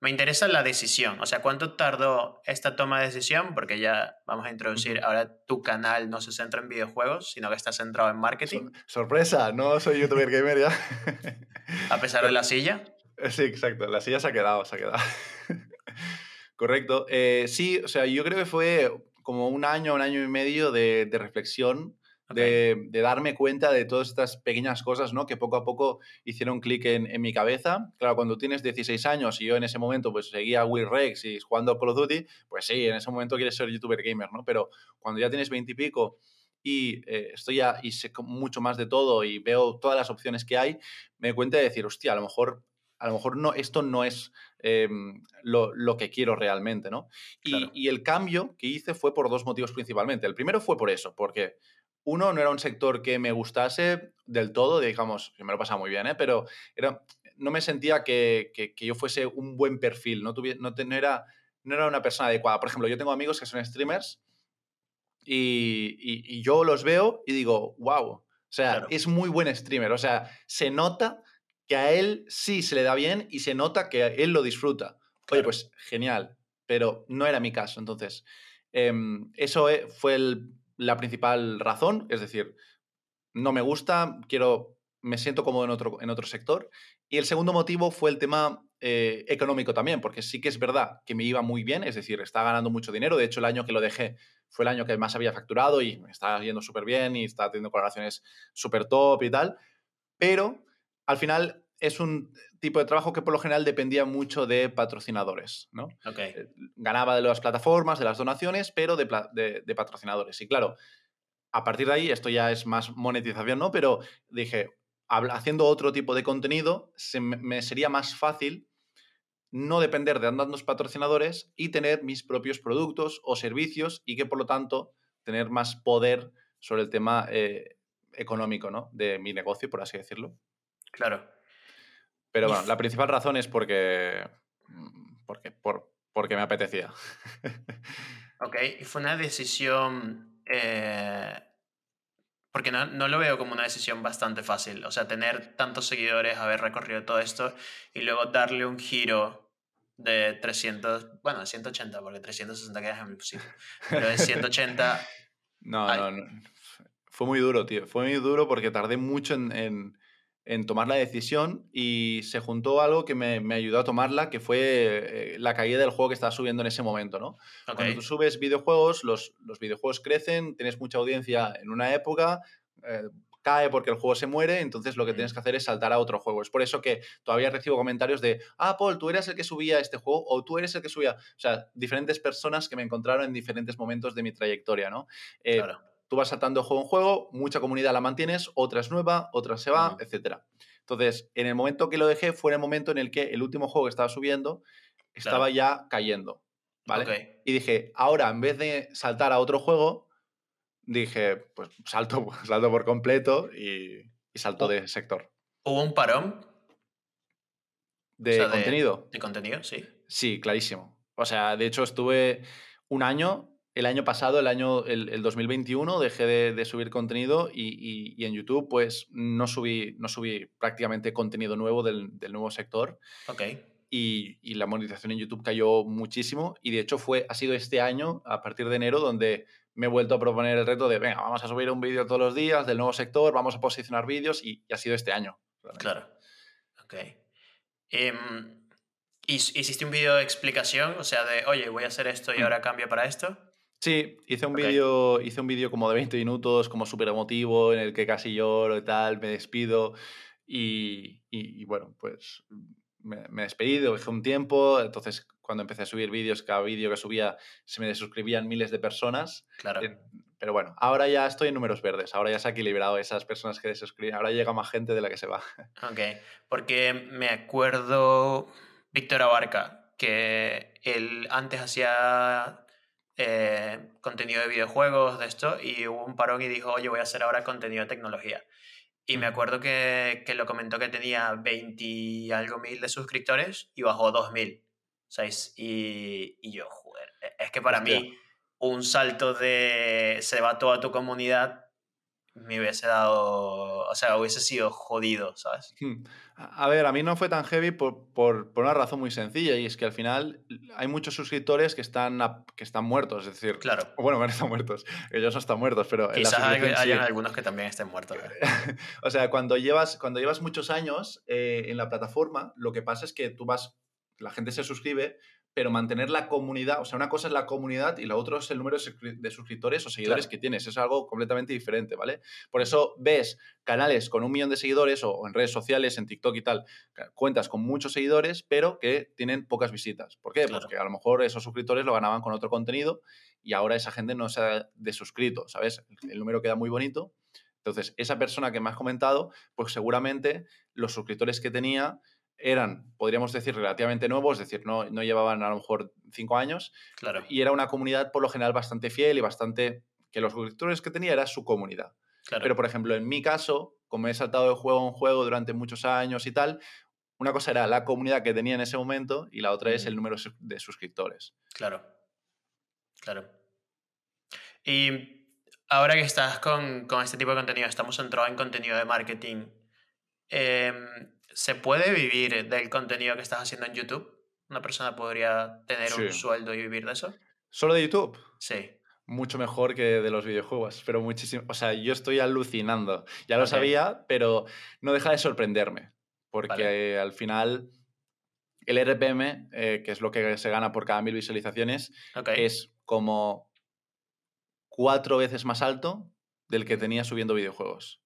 Speaker 2: me interesa la decisión, o sea, ¿cuánto tardó esta toma de decisión? Porque ya vamos a introducir, ahora tu canal no se centra en videojuegos, sino que está centrado en marketing.
Speaker 1: sorpresa, no soy youtuber gamer ya.
Speaker 2: a pesar de la silla.
Speaker 1: Sí, exacto, la silla se ha quedado, se ha quedado. Correcto. Eh, sí, o sea, yo creo que fue como un año, un año y medio de, de reflexión de, darme cuenta de todas estas pequeñas cosas, ¿no? Que poco a poco hicieron clic en, mi cabeza. Claro, cuando tienes 16 años y yo en ese momento pues seguía Will Rex y jugando Call of Duty, pues sí, en ese momento quieres ser youtuber gamer, ¿no? Pero cuando ya tienes 20 y pico y eh, estoy ya y sé mucho más de todo y veo todas las opciones que hay, me doy cuenta de decir, hostia, a lo mejor a lo mejor no, esto no es em, lo, que quiero realmente, ¿no? Y, y, el cambio que hice fue por dos motivos principalmente. El primero fue por eso, porque uno, no era un sector que me gustase del todo, digamos, que me lo pasaba muy bien, ¿eh? pero era, no me sentía que, yo fuese un buen perfil, no, no, era, no era una persona adecuada. Por ejemplo, yo tengo amigos que son streamers y, yo los veo y digo, wow, o sea, es muy buen streamer, o sea, se nota que a él sí se le da bien y se nota que él lo disfruta. Oye, pues genial, pero no era mi caso. Entonces, em, eso eh, fue el, la principal razón, es decir, no me gusta, quiero, me siento cómodo en otro, en otro sector. Y el segundo motivo fue el tema eh, económico también, porque sí que es verdad que me iba muy bien, es decir, estaba ganando mucho dinero. De hecho, el año que lo dejé fue el año que más había facturado y me estaba yendo súper bien y estaba teniendo colaboraciones súper top y tal. Pero al final es un tipo de trabajo que por lo general dependía mucho de patrocinadores, ¿no?
Speaker 2: Eh,
Speaker 1: ganaba de las plataformas, de las donaciones, pero de, patrocinadores. Y claro, a partir de ahí, esto ya es más monetización, ¿no? Pero dije, haciendo otro tipo de contenido, me sería más fácil no depender de tantos patrocinadores y tener mis propios productos o servicios y que por lo tanto tener más poder sobre el tema eh, económico ¿no? de mi negocio, por así decirlo.
Speaker 2: Claro.
Speaker 1: Pero bueno, la principal razón es porque, mm, porque, por, porque me apetecía.
Speaker 2: ok, y fue una decisión, eh, porque no, no, lo veo como una decisión bastante fácil, o sea, tener tantos seguidores, haber recorrido todo esto y luego darle un giro de 300, bueno, de 180, porque 360 quedas en mi sitio, pero de 180...
Speaker 1: no, no, no, fue muy duro, tío, fue muy duro porque tardé mucho en en tomar la decisión y se juntó algo que me, me ayudó a tomarla, que fue eh, la caída del juego que estaba subiendo en ese momento, ¿no? Cuando tú subes videojuegos, los, los, videojuegos crecen, tienes mucha audiencia en una época, eh, cae porque el juego se muere, entonces lo que tienes que hacer es saltar a otro juego. Es por eso que todavía recibo comentarios de, ah, Paul, tú eres el que subía este juego o tú eres el que subía, o sea, diferentes personas que me encontraron en diferentes momentos de mi trayectoria, ¿no? Eh, claro tú vas saltando de juego en juego, mucha comunidad la mantienes, otra es nueva, otra se va, etc. Entonces, en el momento que lo dejé fue el momento en el que el último juego que estaba subiendo estaba ya cayendo. ¿Vale? Y dije, ahora en vez de saltar a otro juego, dije, pues salto, salto por completo y, salto de sector.
Speaker 2: ¿Hubo un parón?
Speaker 1: ¿De contenido?
Speaker 2: de contenido, sí.
Speaker 1: Sí, clarísimo. O sea, de hecho estuve un año el año pasado, el año el, 2021, dejé de, subir contenido y, en YouTube pues no subí, no subí prácticamente contenido nuevo del, nuevo sector.
Speaker 2: Ok.
Speaker 1: Y, la monetización en YouTube cayó muchísimo y de hecho fue, ha sido este año, a partir de enero, donde me he vuelto a proponer el reto de, venga, vamos a subir un vídeo todos los días del nuevo sector, vamos a posicionar vídeos y, ha sido este año.
Speaker 2: Claro. Ok. Em, ¿Hiciste un vídeo de explicación? O sea, de, oye, voy a hacer esto y mm. ahora cambio para esto.
Speaker 1: Sí, hice un vídeo hice un vídeo como de 20 minutos, como súper emotivo, en el que casi lloro y tal, me despido y, y, bueno, pues me, me, despedí, dejé un tiempo, entonces cuando empecé a subir vídeos, cada vídeo que subía se me desuscribían miles de personas.
Speaker 2: Claro.
Speaker 1: pero bueno, ahora ya estoy en números verdes, ahora ya se ha equilibrado esas personas que desuscriben, ahora llega más gente de la que se va.
Speaker 2: Ok, porque me acuerdo Víctor Abarca, que él antes hacía eh, contenido de videojuegos, de esto, y hubo un parón y dijo, oye, voy a hacer ahora contenido de tecnología. Y me acuerdo que, que lo comentó que tenía 20 y algo mil de suscriptores y bajó 2000. ¿Sabes? Y, y yo, joder, e, es que para mí un salto de se va toda tu comunidad me hubiese dado, o sea, hubiese sido jodido, ¿sabes?
Speaker 1: Hmm. A ver, a mí no fue tan heavy por, por, por, una razón muy sencilla y es que al final hay muchos suscriptores que están, que están muertos, es decir,
Speaker 2: claro.
Speaker 1: bueno, no están muertos, ellos no están muertos, pero...
Speaker 2: Quizás hay, algunos que también estén muertos. ¿eh?
Speaker 1: o sea, cuando llevas, cuando llevas muchos años eh, en la plataforma, lo que pasa es que tú vas, la gente se suscribe, pero mantener la comunidad, o sea, una cosa es la comunidad y la otra es el número de suscriptores o seguidores que tienes, es algo completamente diferente, ¿vale? Por eso ves canales con un millón de seguidores o, en redes sociales, en TikTok y tal, cuentas con muchos seguidores, pero que tienen pocas visitas. ¿Por qué? Porque a lo mejor esos suscriptores lo ganaban con otro contenido y ahora esa gente no se ha desuscrito, ¿sabes? El número queda muy bonito. Entonces, esa persona que me has comentado, pues seguramente los suscriptores que tenía eran, podríamos decir, relativamente nuevos, es decir, no, no llevaban a lo mejor cinco años.
Speaker 2: Claro.
Speaker 1: Y era una comunidad por lo general bastante fiel y bastante... que los suscriptores que tenía era su comunidad. Pero, por ejemplo, en mi caso, como he saltado de juego en juego durante muchos años y tal, una cosa era la comunidad que tenía en ese momento y la otra es el número de suscriptores.
Speaker 2: Claro. Claro. Y ahora que estás con, con este tipo de contenido, estamos centrados en contenido de marketing. Eh, ¿Se puede vivir del contenido que estás haciendo en YouTube? ¿Una persona podría tener un sueldo y vivir de eso?
Speaker 1: ¿Solo de YouTube?
Speaker 2: Sí.
Speaker 1: Mucho mejor que de los videojuegos, pero muchísimo. O sea, yo estoy alucinando. Ya lo sabía, pero no deja de sorprenderme. Porque al final el RPM, eh, que es lo que se gana por cada mil visualizaciones, es como cuatro veces más alto del que tenía subiendo videojuegos.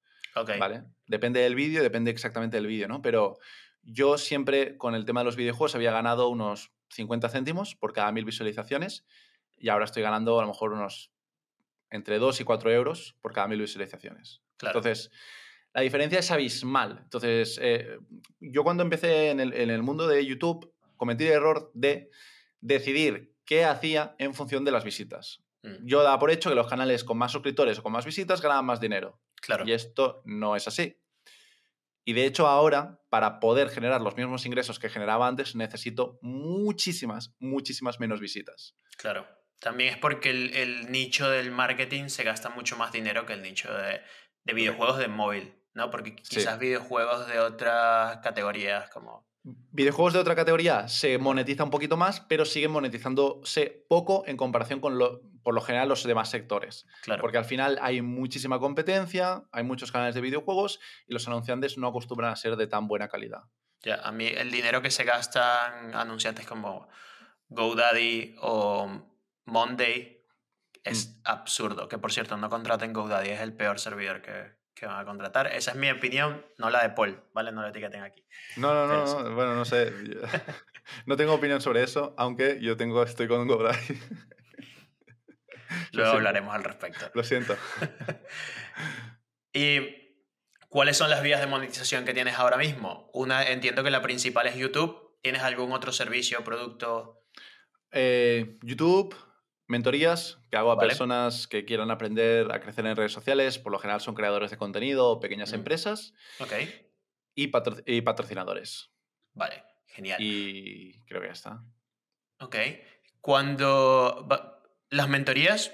Speaker 1: ¿Vale? Depende del vídeo, depende exactamente del vídeo, ¿no? Pero yo siempre con el tema de los videojuegos había ganado unos 50 céntimos por cada mil visualizaciones y ahora estoy ganando a lo mejor unos entre 2 y 4 euros por cada mil visualizaciones. Entonces, la diferencia es abismal. Entonces, eh, yo cuando empecé en el, en el, mundo de YouTube, cometí el error de decidir qué hacía en función de las visitas.
Speaker 2: Mm,
Speaker 1: Yo daba por hecho que los canales con más suscriptores o con más visitas ganaban más dinero.
Speaker 2: Claro.
Speaker 1: Y esto no es así. Y de hecho ahora, para poder generar los mismos ingresos que generaba antes, necesito muchísimas, muchísimas menos visitas.
Speaker 2: Claro. También es porque el, el nicho del marketing se gasta mucho más dinero que el nicho de, de videojuegos de móvil, ¿no? Porque
Speaker 1: Sí.
Speaker 2: quizás videojuegos de otras categorías como...
Speaker 1: Videojuegos de otra categoría se monetiza un poquito más, pero siguen monetizándose poco en comparación con lo, por lo general los demás sectores.
Speaker 2: Claro.
Speaker 1: Porque al final hay muchísima competencia, hay muchos canales de videojuegos y los anunciantes no acostumbran a ser de tan buena calidad.
Speaker 2: Ya, a mí el dinero que se gastan anunciantes como GoDaddy o Monday es absurdo. Que por cierto, no contraten GoDaddy, es el peor servidor que, que van a contratar. Esa es mi opinión, no la de Paul, ¿vale? No la etiqueten aquí.
Speaker 1: No, no, no, no, bueno, no sé. No tengo opinión sobre eso, aunque yo tengo, estoy con GoDaddy.
Speaker 2: Luego hablaremos al respecto.
Speaker 1: Lo siento.
Speaker 2: ¿Y cuáles son las vías de monetización que tienes ahora mismo? Una, entiendo que la principal es YouTube. ¿Tienes algún otro servicio o producto?
Speaker 1: Eh, YouTube, mentorías que hago a
Speaker 2: Vale.
Speaker 1: personas que quieran aprender a crecer en redes sociales. Por lo general son creadores de contenido o pequeñas
Speaker 2: Mm.
Speaker 1: empresas.
Speaker 2: Ok,
Speaker 1: Y, patro- y patrocinadores.
Speaker 2: vale, genial.
Speaker 1: Y creo que ya está.
Speaker 2: Ok. Cuando las mentorías,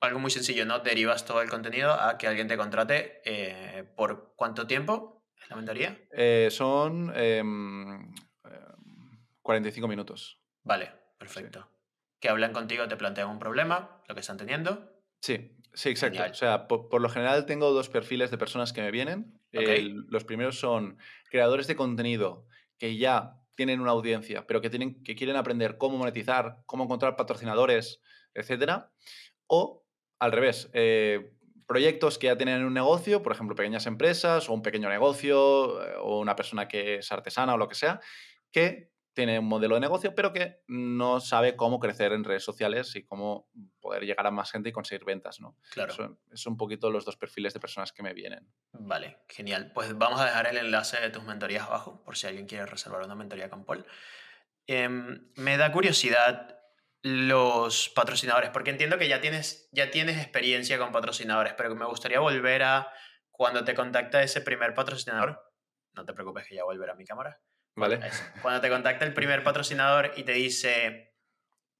Speaker 2: algo muy sencillo, ¿no? Derivas todo el contenido a que alguien te contrate. eh, ¿Por cuánto tiempo es la mentoría?
Speaker 1: Eh, son em, em, 45 minutos.
Speaker 2: Vale, perfecto. Que hablan contigo, te plantean un problema, lo que están teniendo.
Speaker 1: Sí, sí, exacto.
Speaker 2: Genial.
Speaker 1: O sea, po- por, lo general tengo dos perfiles de personas que me vienen. El- los primeros son creadores de contenido que ya tienen una audiencia, pero que, tienen, que quieren aprender cómo monetizar, cómo encontrar patrocinadores, etcétera. O al revés, eh, proyectos que ya tienen un negocio, por ejemplo, pequeñas empresas o un pequeño negocio eh, o una persona que es artesana o lo que sea, que tiene un modelo de negocio, pero que no sabe cómo crecer en redes sociales y cómo poder llegar a más gente y conseguir ventas, ¿no?
Speaker 2: Claro.
Speaker 1: Son, son un poquito los dos perfiles de personas que me vienen.
Speaker 2: Vale, genial. Pues vamos a dejar el enlace de tus mentorías abajo, por si alguien quiere reservar una mentoría con Paul. Em, me da curiosidad los patrocinadores, porque entiendo que ya tienes, ya tienes experiencia con patrocinadores, pero me gustaría volver a cuando te contacta ese primer patrocinador. No te preocupes que ya volverá a mi cámara.
Speaker 1: ¿Vale?
Speaker 2: Cuando te contacta el primer patrocinador y te dice,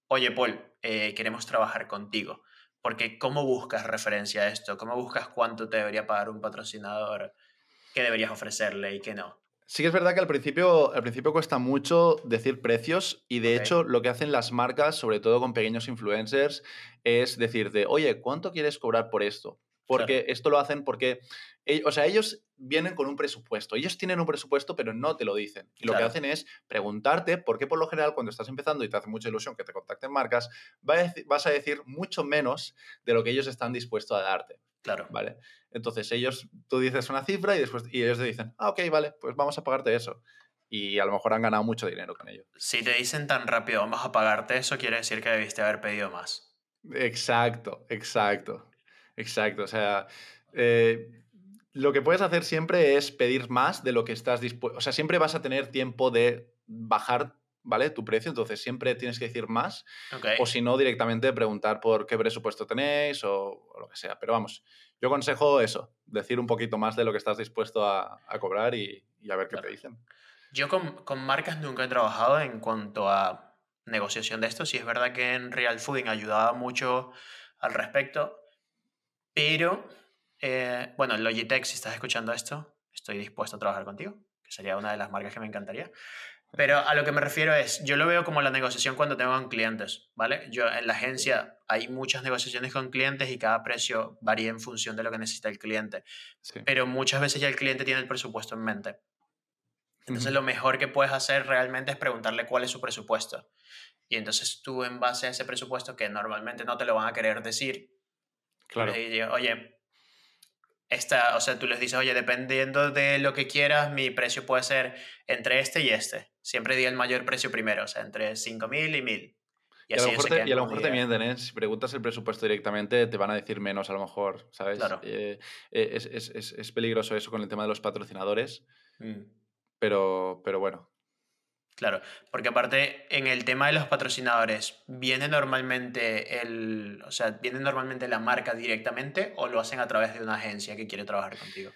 Speaker 2: oye Paul, eh, queremos trabajar contigo. Porque ¿cómo buscas referencia a esto? ¿Cómo buscas cuánto te debería pagar un patrocinador? ¿Qué deberías ofrecerle y qué no?
Speaker 1: Sí que es verdad que al principio, al principio cuesta mucho decir precios y de hecho lo que hacen las marcas, sobre todo con pequeños influencers, es decirte, oye, ¿cuánto quieres cobrar por esto? Porque esto lo hacen porque, e- o sea, ellos vienen con un presupuesto. Ellos tienen un presupuesto, pero no te lo dicen. Y lo que hacen es preguntarte, porque por lo general cuando estás empezando y te hace mucha ilusión que te contacten marcas, vas a decir mucho menos de lo que ellos están dispuestos a darte.
Speaker 2: Claro.
Speaker 1: ¿vale? Entonces ellos, tú dices una cifra y después y ellos te dicen, ah, ok, vale, pues vamos a pagarte eso. Y a lo mejor han ganado mucho dinero con ello.
Speaker 2: Si te dicen tan rápido, vamos a pagarte eso, quiere decir que debiste haber pedido más.
Speaker 1: Exacto, exacto, exacto. O sea, eh, lo que puedes hacer siempre es pedir más de lo que estás dispuesto. O sea, siempre vas a tener tiempo de bajar, ¿vale? Tu precio, entonces siempre tienes que decir más.
Speaker 2: Ok.
Speaker 1: O si no, directamente preguntar por qué presupuesto tenéis o, o lo que sea. Pero vamos, yo aconsejo eso, decir un poquito más de lo que estás dispuesto a, a cobrar y, y a ver qué
Speaker 2: Claro.
Speaker 1: te dicen.
Speaker 2: Yo con, con marcas nunca he trabajado en cuanto a negociación de esto. Sí es verdad que en Real Fooding ayudaba mucho al respecto, pero eh, bueno, Logitech, si estás escuchando esto, estoy dispuesto a trabajar contigo, que sería una de las marcas que me encantaría. Pero a lo que me refiero es, yo lo veo como la negociación cuando tengo con clientes, ¿vale? Yo en la agencia hay muchas negociaciones con clientes y cada precio varía en función de lo que necesita el cliente
Speaker 1: Sí.
Speaker 2: pero muchas veces ya el cliente tiene el presupuesto en mente. Entonces lo mejor que puedes hacer realmente es preguntarle cuál es su presupuesto. Y entonces tú en base a ese presupuesto, que normalmente no te lo van a querer decir,
Speaker 1: Claro.
Speaker 2: les dices, oye, esta, o sea, tú les dices, oye, dependiendo de lo que quieras, mi precio puede ser entre este y este. Siempre di el mayor precio primero, o sea, entre 5.000 y 1.000.
Speaker 1: Y a lo mejor te, y a lo mejor te mienten, ¿eh? Si preguntas el presupuesto directamente, te van a decir menos a lo mejor, ¿sabes?
Speaker 2: Claro.
Speaker 1: Eh, eh, es, es- es- es peligroso eso con el tema de los patrocinadores,
Speaker 2: Mm.
Speaker 1: pero, pero bueno.
Speaker 2: Claro, porque aparte en el tema de los patrocinadores, ¿viene normalmente el, o sea, viene normalmente la marca directamente o lo hacen a través de una agencia que quiere trabajar contigo?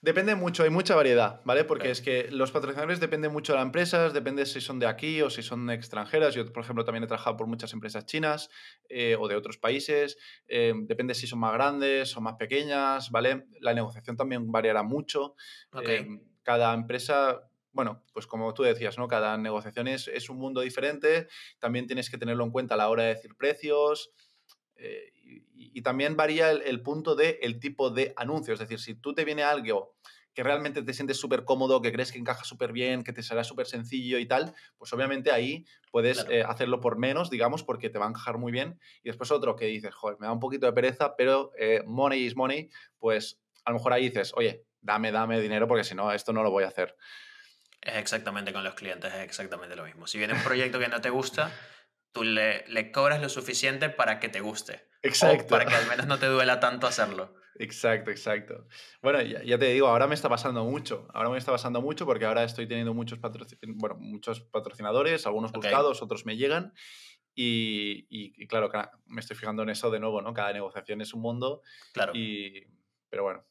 Speaker 1: Depende mucho, hay mucha variedad, ¿vale? Porque es que los patrocinadores dependen mucho de las empresas, depende si son de aquí o si son extranjeras. Yo, por ejemplo, también he trabajado por muchas empresas chinas eh, o de otros países. Eh, depende si son más grandes o más pequeñas, ¿vale? La negociación también variará mucho. Eh, cada empresa bueno, pues como tú decías, ¿no? Cada negociación es, es, un mundo diferente, también tienes que tenerlo en cuenta a la hora de decir precios y, también varía el, punto de el tipo de anuncio, es decir, si tú te viene algo que realmente te sientes súper cómodo, que crees que encaja súper bien, que te será súper sencillo y tal, pues obviamente ahí puedes eh, hacerlo por menos, digamos, porque te va a encajar muy bien. Y después otro que dices, joder, me da un poquito de pereza, pero eh, money is money, pues a lo mejor ahí dices, oye, dame, dame dinero porque si no, esto no lo voy a hacer.
Speaker 2: Es exactamente con los clientes, es exactamente lo mismo. Si viene un proyecto que no te gusta, tú le, le cobras lo suficiente para que te guste. Exacto. para que al menos no te duela tanto hacerlo.
Speaker 1: Exacto, exacto. Bueno, ya, te digo, ahora me está pasando mucho. Ahora me está pasando mucho porque ahora estoy teniendo muchos, bueno, muchos patrocinadores, algunos buscados, otros me llegan. Y, y, claro, me estoy fijando en eso de nuevo, ¿no? Cada negociación es un mundo. Claro. Y, pero bueno.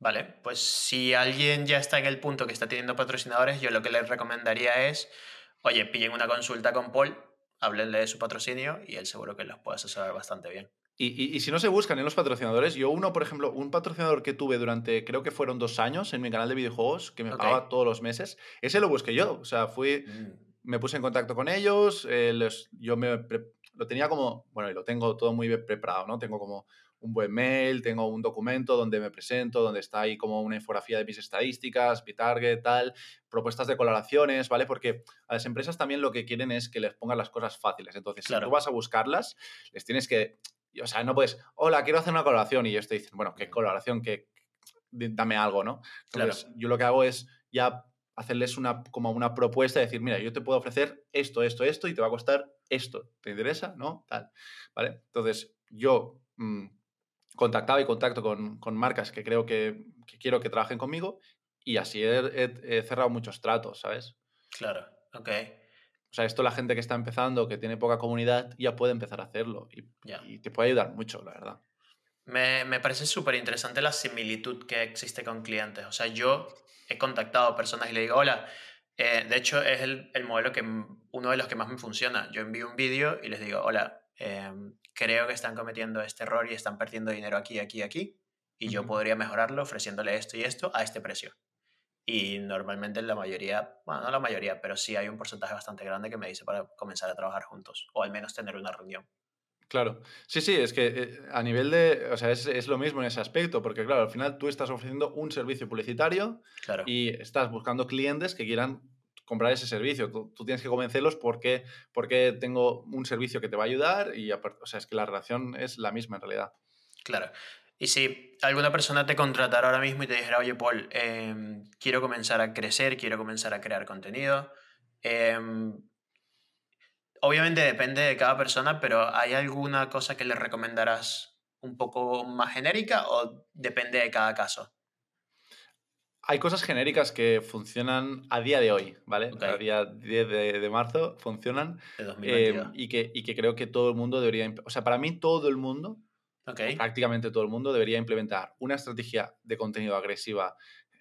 Speaker 2: Vale, pues si alguien ya está en el punto que está teniendo patrocinadores, yo lo que les recomendaría es, oye, pillen una consulta con Paul háblenle de su patrocinio y él seguro que los puede asesorar bastante bien.
Speaker 1: Y, y, si no se buscan en los patrocinadores, yo uno, por ejemplo, un patrocinador que tuve durante, creo que fueron dos años en mi canal de videojuegos, que me pagaba todos los meses, ese lo busqué yo. O sea, fui, mm. me puse en contacto con ellos, eh, les, yo me, lo tenía como, bueno, y lo tengo todo muy preparado, ¿no? Tengo como un buen mail, tengo un documento donde me presento, donde está ahí como una infografía de mis estadísticas, mi target, tal, propuestas de colaboraciones, ¿vale? Porque a las empresas también lo que quieren es que les pongan las cosas fáciles. Entonces, si tú vas a buscarlas, les tienes que, o sea, no puedes, hola, quiero hacer una colaboración y ellos te dicen, bueno, ¿qué colaboración? ¿Qué, dame algo, ¿no? Entonces, yo lo que hago es ya hacerles una, como una propuesta, decir, mira, yo te puedo ofrecer esto, esto, esto y te va a costar esto. ¿Te interesa? ¿No? Tal. ¿Vale? Entonces, yo mm, contactado y contacto con, con marcas que creo que, que, quiero que trabajen conmigo y así he, cerrado muchos tratos, ¿sabes?
Speaker 2: Claro, ok.
Speaker 1: O sea, esto la gente que está empezando, que tiene poca comunidad, ya puede empezar a hacerlo y, y te puede ayudar mucho, la verdad.
Speaker 2: Me, me parece súper interesante la similitud que existe con clientes. O sea, yo he contactado a personas y le digo, hola, eh, de hecho es el, el, modelo que uno de los que más me funciona. Yo envío un vídeo y les digo, hola, eh, creo que están cometiendo este error y están perdiendo dinero aquí, aquí, aquí, y yo podría mejorarlo ofreciéndole esto y esto a este precio. Y normalmente la mayoría, bueno, no la mayoría, pero sí hay un porcentaje bastante grande que me dice para comenzar a trabajar juntos, o al menos tener una reunión.
Speaker 1: Claro, sí, sí, es que eh, a nivel de, o sea, es, es, lo mismo en ese aspecto, porque claro, al final tú estás ofreciendo un servicio publicitario claro. y estás buscando clientes que quieran comprar ese servicio. Tú, tienes que convencerlos porque, porque tengo un servicio que te va a ayudar y, o sea, es que la relación es la misma en realidad.
Speaker 2: Claro. Y si alguna persona te contratara ahora mismo y te dijera, oye, Paul, em, quiero comenzar a crecer, quiero comenzar a crear contenido, em, obviamente depende de cada persona, pero ¿hay alguna cosa que le recomendarás un poco más genérica o depende de cada caso?
Speaker 1: Hay cosas genéricas que funcionan a día de hoy, ¿vale? A día 10 de, marzo funcionan. Eh, y, que, y que creo que todo el mundo debería... O sea, para mí todo el mundo, prácticamente todo el mundo, debería implementar una estrategia de contenido agresiva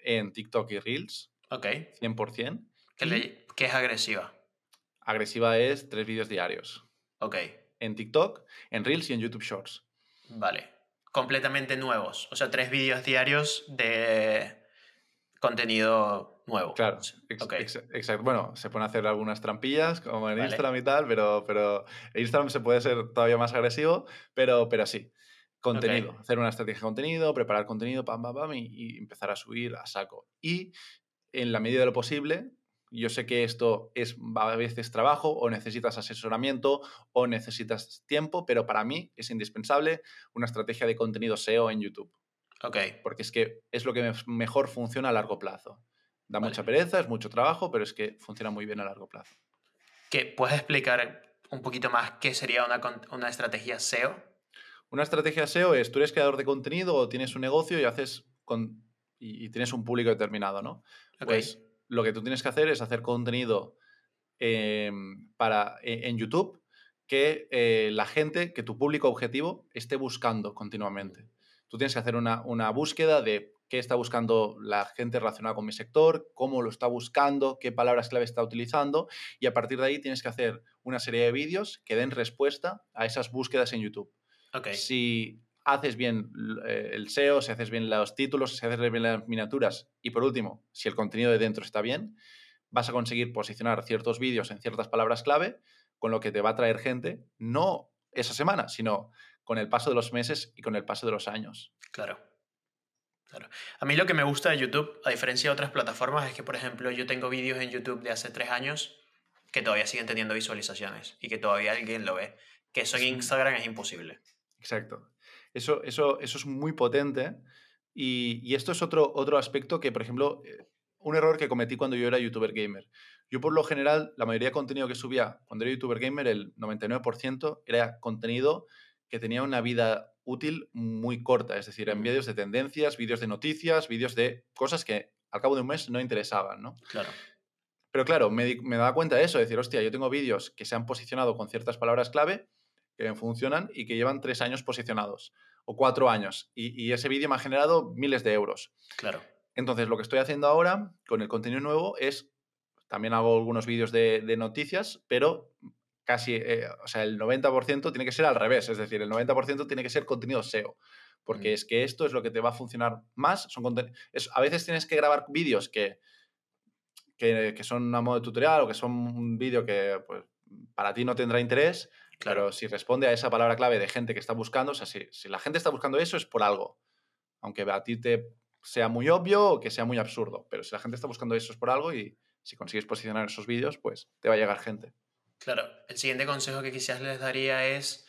Speaker 1: en TikTok y Reels.
Speaker 2: Ok.
Speaker 1: 100%.
Speaker 2: ¿Qué, ¿Qué es agresiva?
Speaker 1: Agresiva es tres vídeos diarios.
Speaker 2: Ok.
Speaker 1: En TikTok, en Reels y en YouTube Shorts.
Speaker 2: Vale. Completamente nuevos. O sea, tres vídeos diarios de contenido nuevo.
Speaker 1: Claro, exacto. Bueno, se pueden hacer algunas trampillas, como en Instagram y tal, pero, pero Instagram se puede ser todavía más agresivo, pero, pero sí. Contenido, hacer una estrategia de contenido, preparar contenido, pam, pam, pam, y, empezar a subir a saco. Y en la medida de lo posible, yo sé que esto es a veces trabajo o necesitas asesoramiento o necesitas tiempo, pero para mí es indispensable una estrategia de contenido SEO en YouTube.
Speaker 2: Ok.
Speaker 1: Porque es que es lo que mejor funciona a largo plazo. Da mucha pereza, es mucho trabajo, pero es que funciona muy bien a largo plazo.
Speaker 2: ¿Qué, ¿Puedes explicar un poquito más qué sería una, una estrategia SEO?
Speaker 1: Una estrategia SEO es, tú eres creador de contenido o tienes un negocio y haces con, y, tienes un público determinado, ¿no? Pues lo que tú tienes que hacer es hacer contenido em, para, e, en YouTube que eh, la gente, que tu público objetivo esté buscando continuamente. Tú tienes que hacer una, una búsqueda de qué está buscando la gente relacionada con mi sector, cómo lo está buscando, qué palabras clave está utilizando y a partir de ahí tienes que hacer una serie de vídeos que den respuesta a esas búsquedas en YouTube. Si haces bien eh, el SEO, si haces bien los títulos, si haces bien las miniaturas y por último, si el contenido de dentro está bien, vas a conseguir posicionar ciertos vídeos en ciertas palabras clave, con lo que te va a traer gente, no esa semana, sino con el paso de los meses y con el paso de los años.
Speaker 2: Claro. Claro. A mí lo que me gusta de YouTube, a diferencia de otras plataformas, es que, por ejemplo, yo tengo vídeos en YouTube de hace tres años que todavía siguen teniendo visualizaciones y que todavía alguien lo ve. Que eso en Instagram es imposible.
Speaker 1: Exacto. Eso, eso, eso es muy potente. Y, y esto es otro, otro aspecto que, por ejemplo, eh, un error que cometí cuando yo era youtuber gamer. Yo, por lo general, la mayoría de contenido que subía cuando era youtuber gamer, el 99% era contenido que tenía una vida útil muy corta, es decir, en vídeos de tendencias, vídeos de noticias, vídeos de cosas que al cabo de un mes no interesaban, ¿no?
Speaker 2: Claro.
Speaker 1: Pero claro, me, me daba cuenta de eso, de decir, hostia, yo tengo vídeos que se han posicionado con ciertas palabras clave, que funcionan y que llevan tres años posicionados, o cuatro años, y, y ese vídeo me ha generado miles de euros.
Speaker 2: Claro.
Speaker 1: Entonces, lo que estoy haciendo ahora con el contenido nuevo es, también hago algunos vídeos de, de noticias, pero casi, eh, o sea, el 90% tiene que ser al revés, es decir, el 90% tiene que ser contenido SEO, porque
Speaker 2: Mm.
Speaker 1: es que esto es lo que te va a funcionar más. Son es, a veces tienes que grabar vídeos que, que, que son a modo de tutorial o que son un vídeo que pues, para ti no tendrá interés,
Speaker 2: Claro.
Speaker 1: pero si responde a esa palabra clave de gente que está buscando, o sea, si, si la gente está buscando eso es por algo, aunque a ti te sea muy obvio o que sea muy absurdo, pero si la gente está buscando eso es por algo y si consigues posicionar esos vídeos, pues te va a llegar gente.
Speaker 2: Claro, el siguiente consejo que quizás les daría es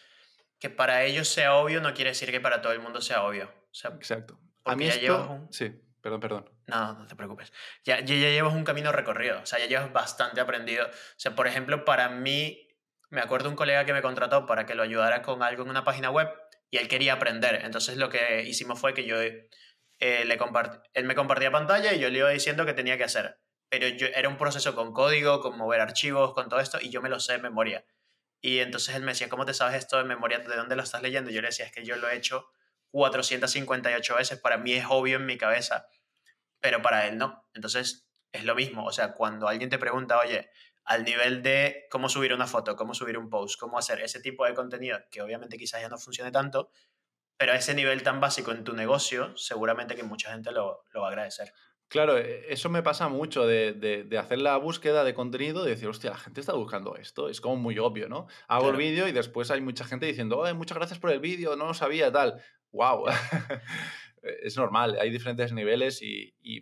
Speaker 2: que para ellos sea obvio no quiere decir que para todo el mundo sea obvio. O sea,
Speaker 1: Exacto. A mí
Speaker 2: ya
Speaker 1: esto...
Speaker 2: llevas un-
Speaker 1: Sí, perdón, perdón.
Speaker 2: no, no te preocupes. Ya, ya, ya llevas un camino recorrido, o sea, ya llevas bastante aprendido. O sea, por ejemplo, para mí, me acuerdo un colega que me contrató para que lo ayudara con algo en una página web y él quería aprender. Entonces lo que hicimos fue que yo eh, le compart- él me compartía pantalla y yo le iba diciendo qué tenía que hacer. Pero yo, era un proceso con código, con mover archivos, con todo esto, y yo me lo sé de memoria. Y entonces él me decía, ¿cómo te sabes esto de memoria? ¿De dónde lo estás leyendo? Yo le decía, es que yo lo he hecho 458 veces, para mí es obvio en mi cabeza, pero para él no. Entonces es lo mismo, o sea, cuando alguien te pregunta, oye, al nivel de cómo subir una foto, cómo subir un post, cómo hacer ese tipo de contenido, que obviamente quizás ya no funcione tanto, pero a ese nivel tan básico en tu negocio, seguramente que mucha gente lo, lo va a agradecer.
Speaker 1: Claro, e- eso me pasa mucho de, de- de hacer la búsqueda de contenido y decir, hostia, la gente está buscando esto. Es como muy obvio, ¿no? Hago
Speaker 2: Claro.
Speaker 1: el vídeo y después hay mucha gente diciendo, "Oye, muchas gracias por el vídeo, no lo sabía, tal. ¡Wow! es normal, hay diferentes niveles y, y-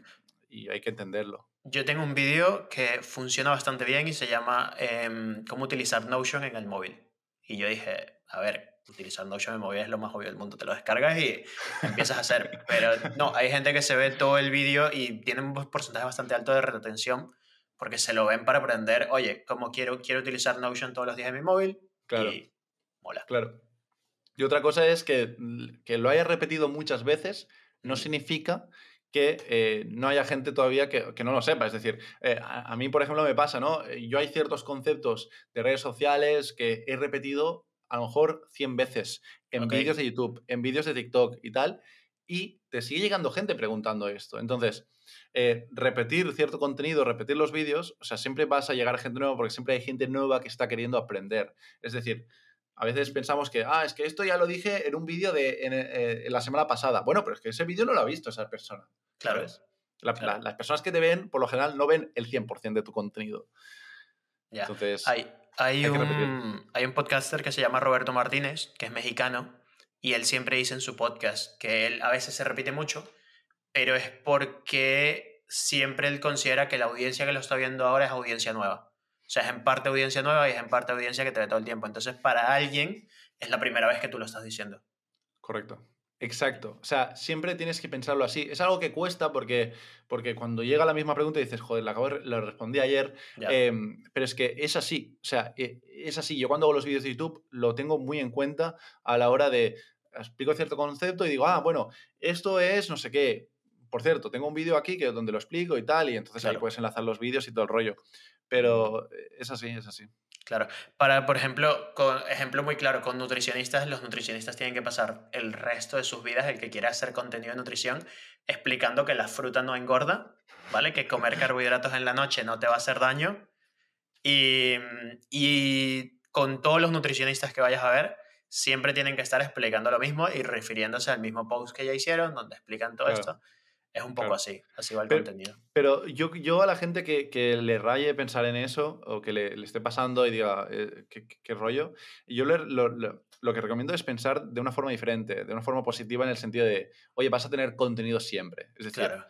Speaker 1: y hay que entenderlo.
Speaker 2: Yo tengo un vídeo que funciona bastante bien y se llama em, cómo utilizar Notion en el móvil. Y yo dije, a ver, utilizar Notion móvil es lo más obvio del mundo. Te lo descargas y empiezas a hacer. Pero no, hay gente que se ve todo el vídeo y tiene un porcentaje bastante alto de retención porque se lo ven para aprender, oye, como quiero, quiero utilizar Notion todos los días en mi móvil
Speaker 1: Claro.
Speaker 2: y mola.
Speaker 1: Claro. Y otra cosa es que, que lo hayas repetido muchas veces no significa que eh, no haya gente todavía que, que no lo sepa. Es decir, eh, a, a mí, por ejemplo, me pasa, ¿no? Yo hay ciertos conceptos de redes sociales que he repetido a lo mejor 100 veces en vídeos de YouTube, en vídeos de TikTok y tal, y te sigue llegando gente preguntando esto. Entonces, eh, repetir cierto contenido, repetir los vídeos, o sea, siempre vas a llegar a gente nueva porque siempre hay gente nueva que está queriendo aprender. Es decir, a veces pensamos que, ah, es que esto ya lo dije en un vídeo de en, eh, en la semana pasada. Bueno, pero es que ese vídeo no lo ha visto esa persona.
Speaker 2: Claro.
Speaker 1: ¿sabes? La-
Speaker 2: Claro.
Speaker 1: la- las personas que te ven, por lo general, no ven el 100% de tu contenido.
Speaker 2: Ya.
Speaker 1: Entonces,
Speaker 2: Hay, hay, un, hay un podcaster que se llama Roberto Martínez, que es mexicano, y él siempre dice en su podcast que él a veces se repite mucho, pero es porque siempre él considera que la audiencia que lo está viendo ahora es audiencia nueva. O sea, es en parte audiencia nueva y es en parte audiencia que te ve todo el tiempo. Entonces, para alguien es la primera vez que tú lo estás diciendo.
Speaker 1: correcto. Exacto. O sea, siempre tienes que pensarlo así. Es algo que cuesta porque, porque cuando llega la misma pregunta dices, joder, la, acabo de- la respondí ayer. Em, pero es que es así, o sea, e- es así. Yo cuando hago los vídeos de YouTube lo tengo muy en cuenta a la hora de explico cierto concepto y digo, ah, bueno, esto es no sé qué, por cierto, tengo un vídeo aquí que donde lo explico y tal, y entonces ahí puedes enlazar los vídeos y todo el rollo. Pero eh, es así, es así.
Speaker 2: Claro. Para, por ejemplo, con ejemplo muy claro, con nutricionistas, los nutricionistas tienen que pasar el resto de sus vidas, el que quiera hacer contenido de nutrición, explicando que la fruta no engorda, ¿vale? Que comer carbohidratos en la noche no te va a hacer daño. Y, y con todos los nutricionistas que vayas a ver, siempre tienen que estar explicando lo mismo y refiriéndose al mismo post que ya hicieron, donde explican todo esto. Es un poco así, así va el contenido.
Speaker 1: Pero yo, yo a la gente que, que, le raye pensar en eso o que le, le esté pasando y diga, eh, ¿qué, ¿qué, rollo? Yo le, lo, lo, lo, que recomiendo es pensar de una forma diferente, de una forma positiva en el sentido de, oye, vas a tener contenido siempre. Es decir, claro.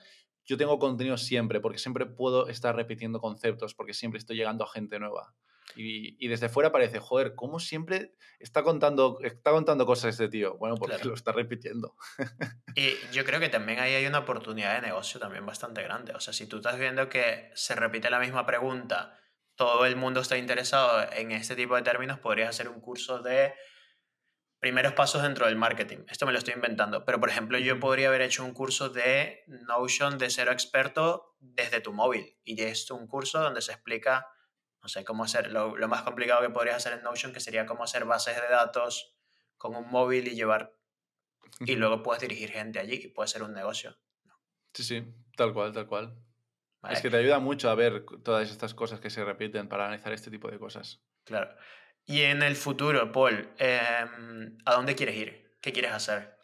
Speaker 1: yo tengo contenido siempre porque siempre puedo estar repitiendo conceptos, porque siempre estoy llegando a gente nueva. Y, y, desde fuera parece, joder, ¿cómo siempre está contando, está contando cosas este tío? Bueno, porque claro. lo está repitiendo.
Speaker 2: y yo creo que también ahí hay una oportunidad de negocio también bastante grande. O sea, si tú estás viendo que se repite la misma pregunta, todo el mundo está interesado en este tipo de términos, podrías hacer un curso de primeros pasos dentro del marketing. Esto me lo estoy inventando. Pero, por ejemplo, yo podría haber hecho un curso de Notion de cero experto desde tu móvil. Y esto un curso donde se explica no sé cómo hacer, lo, lo, más complicado que podrías hacer en Notion, que sería cómo hacer bases de datos con un móvil y llevar, y luego puedes dirigir gente allí y puede ser un negocio.
Speaker 1: Sí, sí, tal cual, tal cual. Vale. Es que te ayuda mucho a ver todas estas cosas que se repiten para analizar este tipo de cosas.
Speaker 2: Claro. Y en el futuro, Paul, eh, ¿a dónde quieres ir? ¿Qué quieres hacer?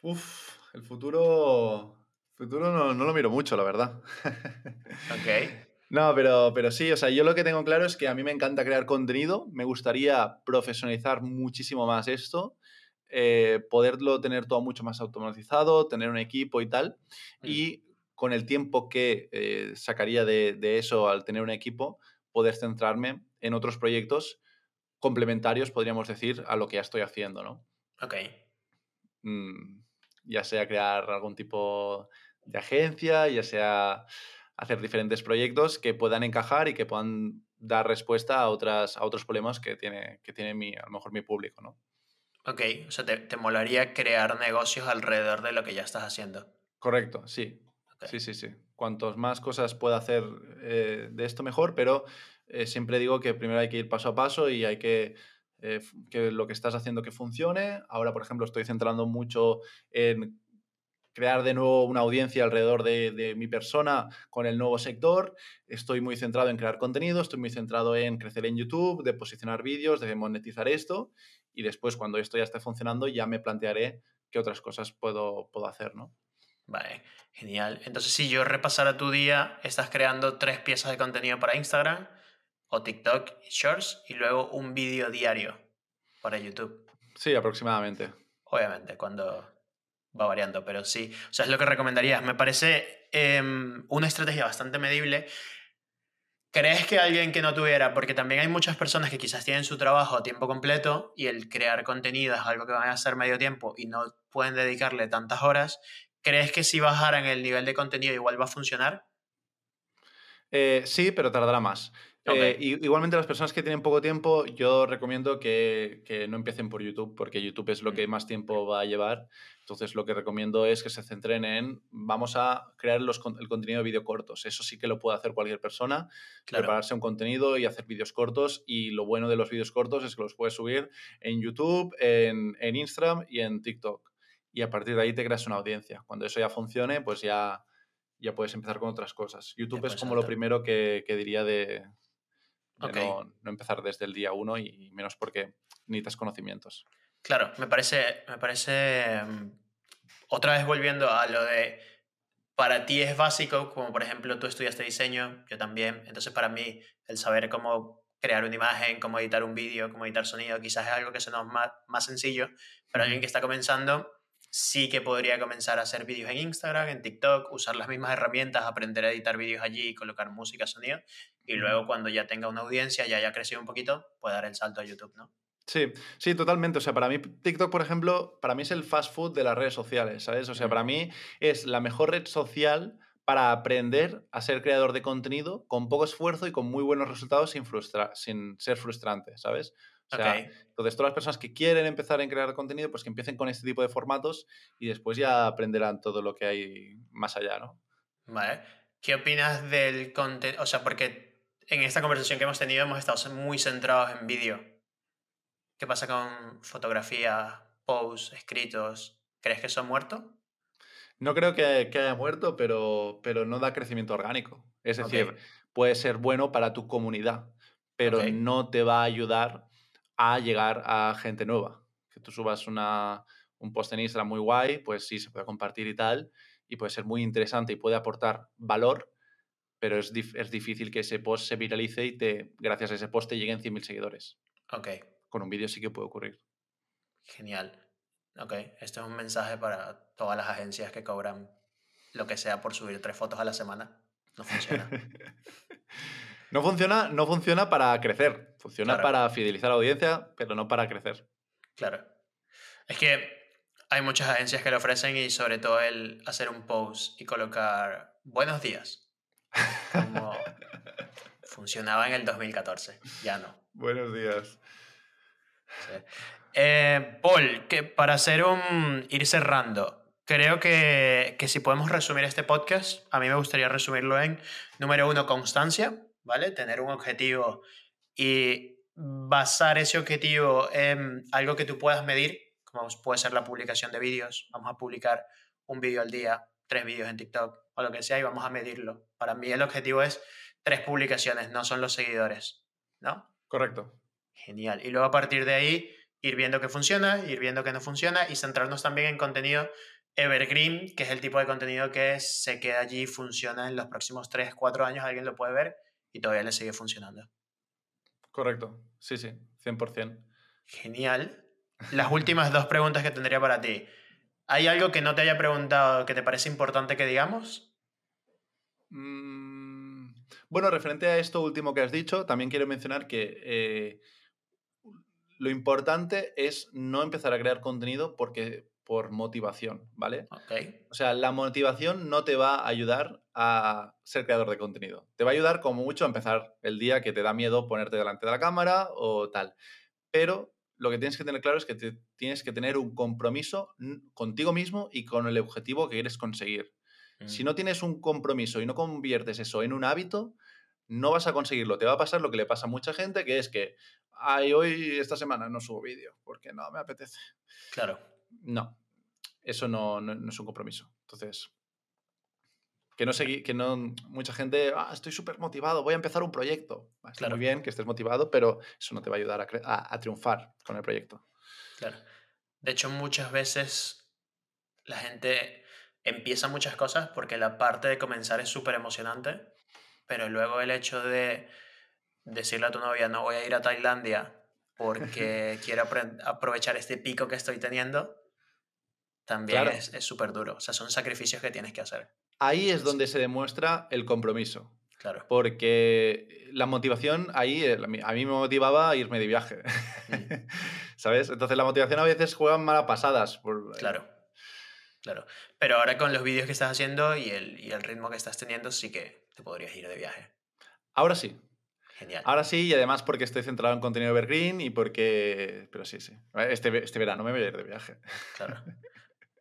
Speaker 1: Uf, el futuro... El futuro no, no lo miro mucho, la verdad.
Speaker 2: ok.
Speaker 1: No, pero, pero sí, o sea, yo lo que tengo claro es que a mí me encanta crear contenido, me gustaría profesionalizar muchísimo más esto, eh, poderlo tener todo mucho más automatizado, tener un equipo y tal, mm. y con el tiempo que eh, sacaría de, de, eso al tener un equipo, poder centrarme en otros proyectos complementarios, podríamos decir, a lo que ya estoy haciendo, ¿no?
Speaker 2: Ok.
Speaker 1: Mm, ya sea crear algún tipo de agencia, ya sea hacer diferentes proyectos que puedan encajar y que puedan dar respuesta a, otras, a otros problemas que tiene, que tiene mi, a lo mejor mi público, ¿no?
Speaker 2: Ok, o sea, te, te molaría crear negocios alrededor de lo que ya estás haciendo.
Speaker 1: Correcto, sí. Okay. Sí, sí, sí. Cuantos más cosas pueda hacer eh, de esto, mejor, pero eh, siempre digo que primero hay que ir paso a paso y hay que eh, que lo que estás haciendo que funcione. Ahora, por ejemplo, estoy centrando mucho en crear de nuevo una audiencia alrededor de, de, mi persona con el nuevo sector. Estoy muy centrado en crear contenido, estoy muy centrado en crecer en YouTube, de posicionar vídeos, de monetizar esto. Y después, cuando esto ya esté funcionando, ya me plantearé qué otras cosas puedo, puedo hacer, ¿no?
Speaker 2: Vale, genial. Entonces, si yo repasara tu día, estás creando tres piezas de contenido para Instagram o TikTok y Shorts y luego un vídeo diario para YouTube.
Speaker 1: Sí, aproximadamente.
Speaker 2: Obviamente, cuando va variando, pero sí. O sea, es lo que recomendarías. Me parece eh, una estrategia bastante medible. ¿Crees que alguien que no tuviera, porque también hay muchas personas que quizás tienen su trabajo a tiempo completo y el crear contenido es algo que van a hacer medio tiempo y no pueden dedicarle tantas horas, ¿crees que si bajaran el nivel de contenido igual va a funcionar?
Speaker 1: Eh, sí, pero tardará más. Okay. Eh, igualmente las personas que tienen poco tiempo, yo recomiendo que, que, no empiecen por YouTube, porque YouTube es lo que más tiempo va a llevar. Entonces lo que recomiendo es que se centren en, vamos a crear los, el contenido de vídeo cortos. Eso sí que lo puede hacer cualquier persona, claro. prepararse un contenido y hacer vídeos cortos. Y lo bueno de los vídeos cortos es que los puedes subir en YouTube, en, en Instagram y en TikTok. Y a partir de ahí te creas una audiencia. Cuando eso ya funcione, pues ya, ya puedes empezar con otras cosas. YouTube es como lo primero que, que diría de, de okay. no, no, empezar desde el día uno y menos porque necesitas conocimientos.
Speaker 2: Claro, me parece, me parece, mm, otra vez volviendo a lo de, para ti es básico, como por ejemplo tú estudiaste diseño, yo también, entonces para mí el saber cómo crear una imagen, cómo editar un vídeo, cómo editar sonido, quizás es algo que se nos más, más sencillo, pero alguien que está comenzando sí que podría comenzar a hacer vídeos en Instagram, en TikTok, usar las mismas herramientas, aprender a editar vídeos allí, colocar música, sonido, y luego cuando ya tenga una audiencia, ya haya crecido un poquito, puede dar el salto a YouTube, ¿no?
Speaker 1: Sí, sí, totalmente. O sea, para mí TikTok, por ejemplo, para mí es el fast food de las redes sociales, ¿sabes? O sea, para mí es la mejor red social para aprender a ser creador de contenido con poco esfuerzo y con muy buenos resultados sin, frustra sin ser frustrante, ¿sabes? O sea, Entonces, todas las personas que quieren empezar a crear contenido, pues que empiecen con este tipo de formatos y después ya aprenderán todo lo que hay más allá, ¿no?
Speaker 2: Vale. ¿Qué opinas del contenido? O sea, porque en esta conversación que hemos tenido hemos estado muy centrados en vídeo. ¿Qué pasa con fotografía, posts, escritos? ¿Crees que eso ha muerto?
Speaker 1: No creo que, haya muerto, pero, pero no da crecimiento orgánico. Es decir, puede ser bueno para tu comunidad, pero no te va a ayudar a llegar a gente nueva. Que tú subas una, un post en Instagram muy guay, pues sí, se puede compartir y tal, y puede ser muy interesante y puede aportar valor, pero es, es difícil que ese post se viralice y te, gracias a ese post te lleguen 100.000 seguidores.
Speaker 2: Ok.
Speaker 1: Con un vídeo sí que puede ocurrir.
Speaker 2: Genial. Ok, esto es un mensaje para todas las agencias que cobran lo que sea por subir tres fotos a la semana. No funciona.
Speaker 1: no funciona, no funciona para crecer. Funciona para fidelizar a la audiencia, pero no para crecer.
Speaker 2: Claro. Es que hay muchas agencias que lo ofrecen y sobre todo el hacer un post y colocar buenos días. Como funcionaba en el 2014. Ya no.
Speaker 1: Buenos días.
Speaker 2: Eh, Paul, que para hacer un. ir cerrando, creo que, que, si podemos resumir este podcast, a mí me gustaría resumirlo en: número uno, constancia, ¿vale? Tener un objetivo y basar ese objetivo en algo que tú puedas medir, como puede ser la publicación de vídeos. Vamos a publicar un vídeo al día, tres vídeos en TikTok o lo que sea, y vamos a medirlo. Para mí el objetivo es tres publicaciones, no son los seguidores, ¿no?
Speaker 1: Correcto.
Speaker 2: Genial. Y luego a partir de ahí, ir viendo qué funciona, ir viendo qué no funciona y centrarnos también en contenido evergreen, que es el tipo de contenido que se queda allí, funciona en los próximos 3, 4 años, alguien lo puede ver y todavía le sigue funcionando.
Speaker 1: Correcto, sí, sí, 100%.
Speaker 2: Genial. Las últimas dos preguntas que tendría para ti. ¿Hay algo que no te haya preguntado que te parece importante que digamos?
Speaker 1: Mm, bueno, referente a esto último que has dicho, también quiero mencionar que eh, lo importante es no empezar a crear contenido porque por motivación, ¿vale?
Speaker 2: Okay.
Speaker 1: O sea, la motivación no te va a ayudar a ser creador de contenido. Te va a ayudar como mucho a empezar el día que te da miedo ponerte delante de la cámara o tal. Pero lo que tienes que tener claro es que tienes que tener un compromiso contigo mismo y con el objetivo que quieres conseguir. Si mm. no tienes un compromiso y no conviertes eso en un hábito, no vas a conseguirlo. Te va a pasar lo que le pasa a mucha gente, que es que, ay, hoy, esta semana no subo vídeo, porque no me apetece.
Speaker 2: Claro.
Speaker 1: No, eso no, no, es un compromiso. Entonces, que no seguí, que no, mucha gente, ah, estoy súper motivado, voy a empezar un proyecto. Está muy bien que estés motivado, pero eso no te va a ayudar a, a triunfar con el proyecto.
Speaker 2: Claro. De hecho, muchas veces la gente empieza muchas cosas porque la parte de comenzar es súper emocionante pero luego el hecho de decirle a tu novia, no voy a ir a Tailandia porque quiero aprovechar este pico que estoy teniendo, también es súper duro. O sea, son sacrificios que tienes que hacer.
Speaker 1: Ahí es donde se demuestra el compromiso.
Speaker 2: Claro.
Speaker 1: Porque la motivación ahí, eh, a mí me motivaba a irme de viaje. Mm. ¿Sabes? Entonces la motivación a veces juega malas pasadas. Por...
Speaker 2: Eh, claro. Claro. Pero ahora con los vídeos que estás haciendo y el, y el ritmo que estás teniendo, sí que te podrías ir de viaje.
Speaker 1: Ahora sí.
Speaker 2: Genial.
Speaker 1: Ahora sí, y además porque estoy centrado en contenido evergreen y porque. Pero sí, sí. Este, este verano me voy a ir de viaje.
Speaker 2: Claro.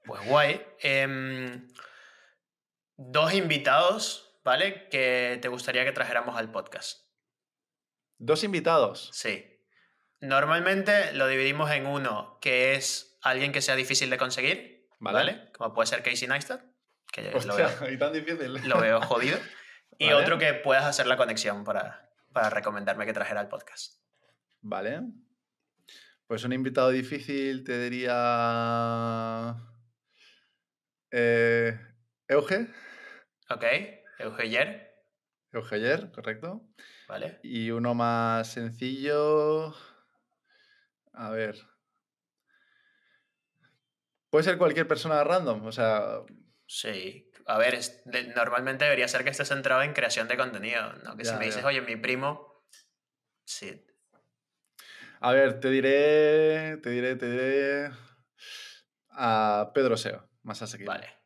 Speaker 2: Pues guay. Em, dos invitados, ¿vale? Que te gustaría que trajéramos al podcast.
Speaker 1: ¿Dos invitados?
Speaker 2: Sí. Normalmente lo dividimos en uno que es alguien que sea difícil de conseguir ¿Vale? Como puede ser Casey Neistat, que lo, veo,
Speaker 1: y tan difícil.
Speaker 2: lo veo jodido. Y otro que puedas hacer la conexión para, para recomendarme que trajera el podcast.
Speaker 1: Vale. Pues un invitado difícil te diría. Eh, Euge.
Speaker 2: Ok, Eugeyer.
Speaker 1: Eugeyer, correcto.
Speaker 2: Vale.
Speaker 1: Y uno más sencillo. A ver. Puede ser cualquier persona random, o sea...
Speaker 2: Sí, a ver, normalmente debería ser que estés centrado en creación de contenido, ¿no? Que si me dices, oye, mi primo... Sí.
Speaker 1: A ver, te diré, te diré, te diré... A Pedro Seo, más asequible.
Speaker 2: Vale,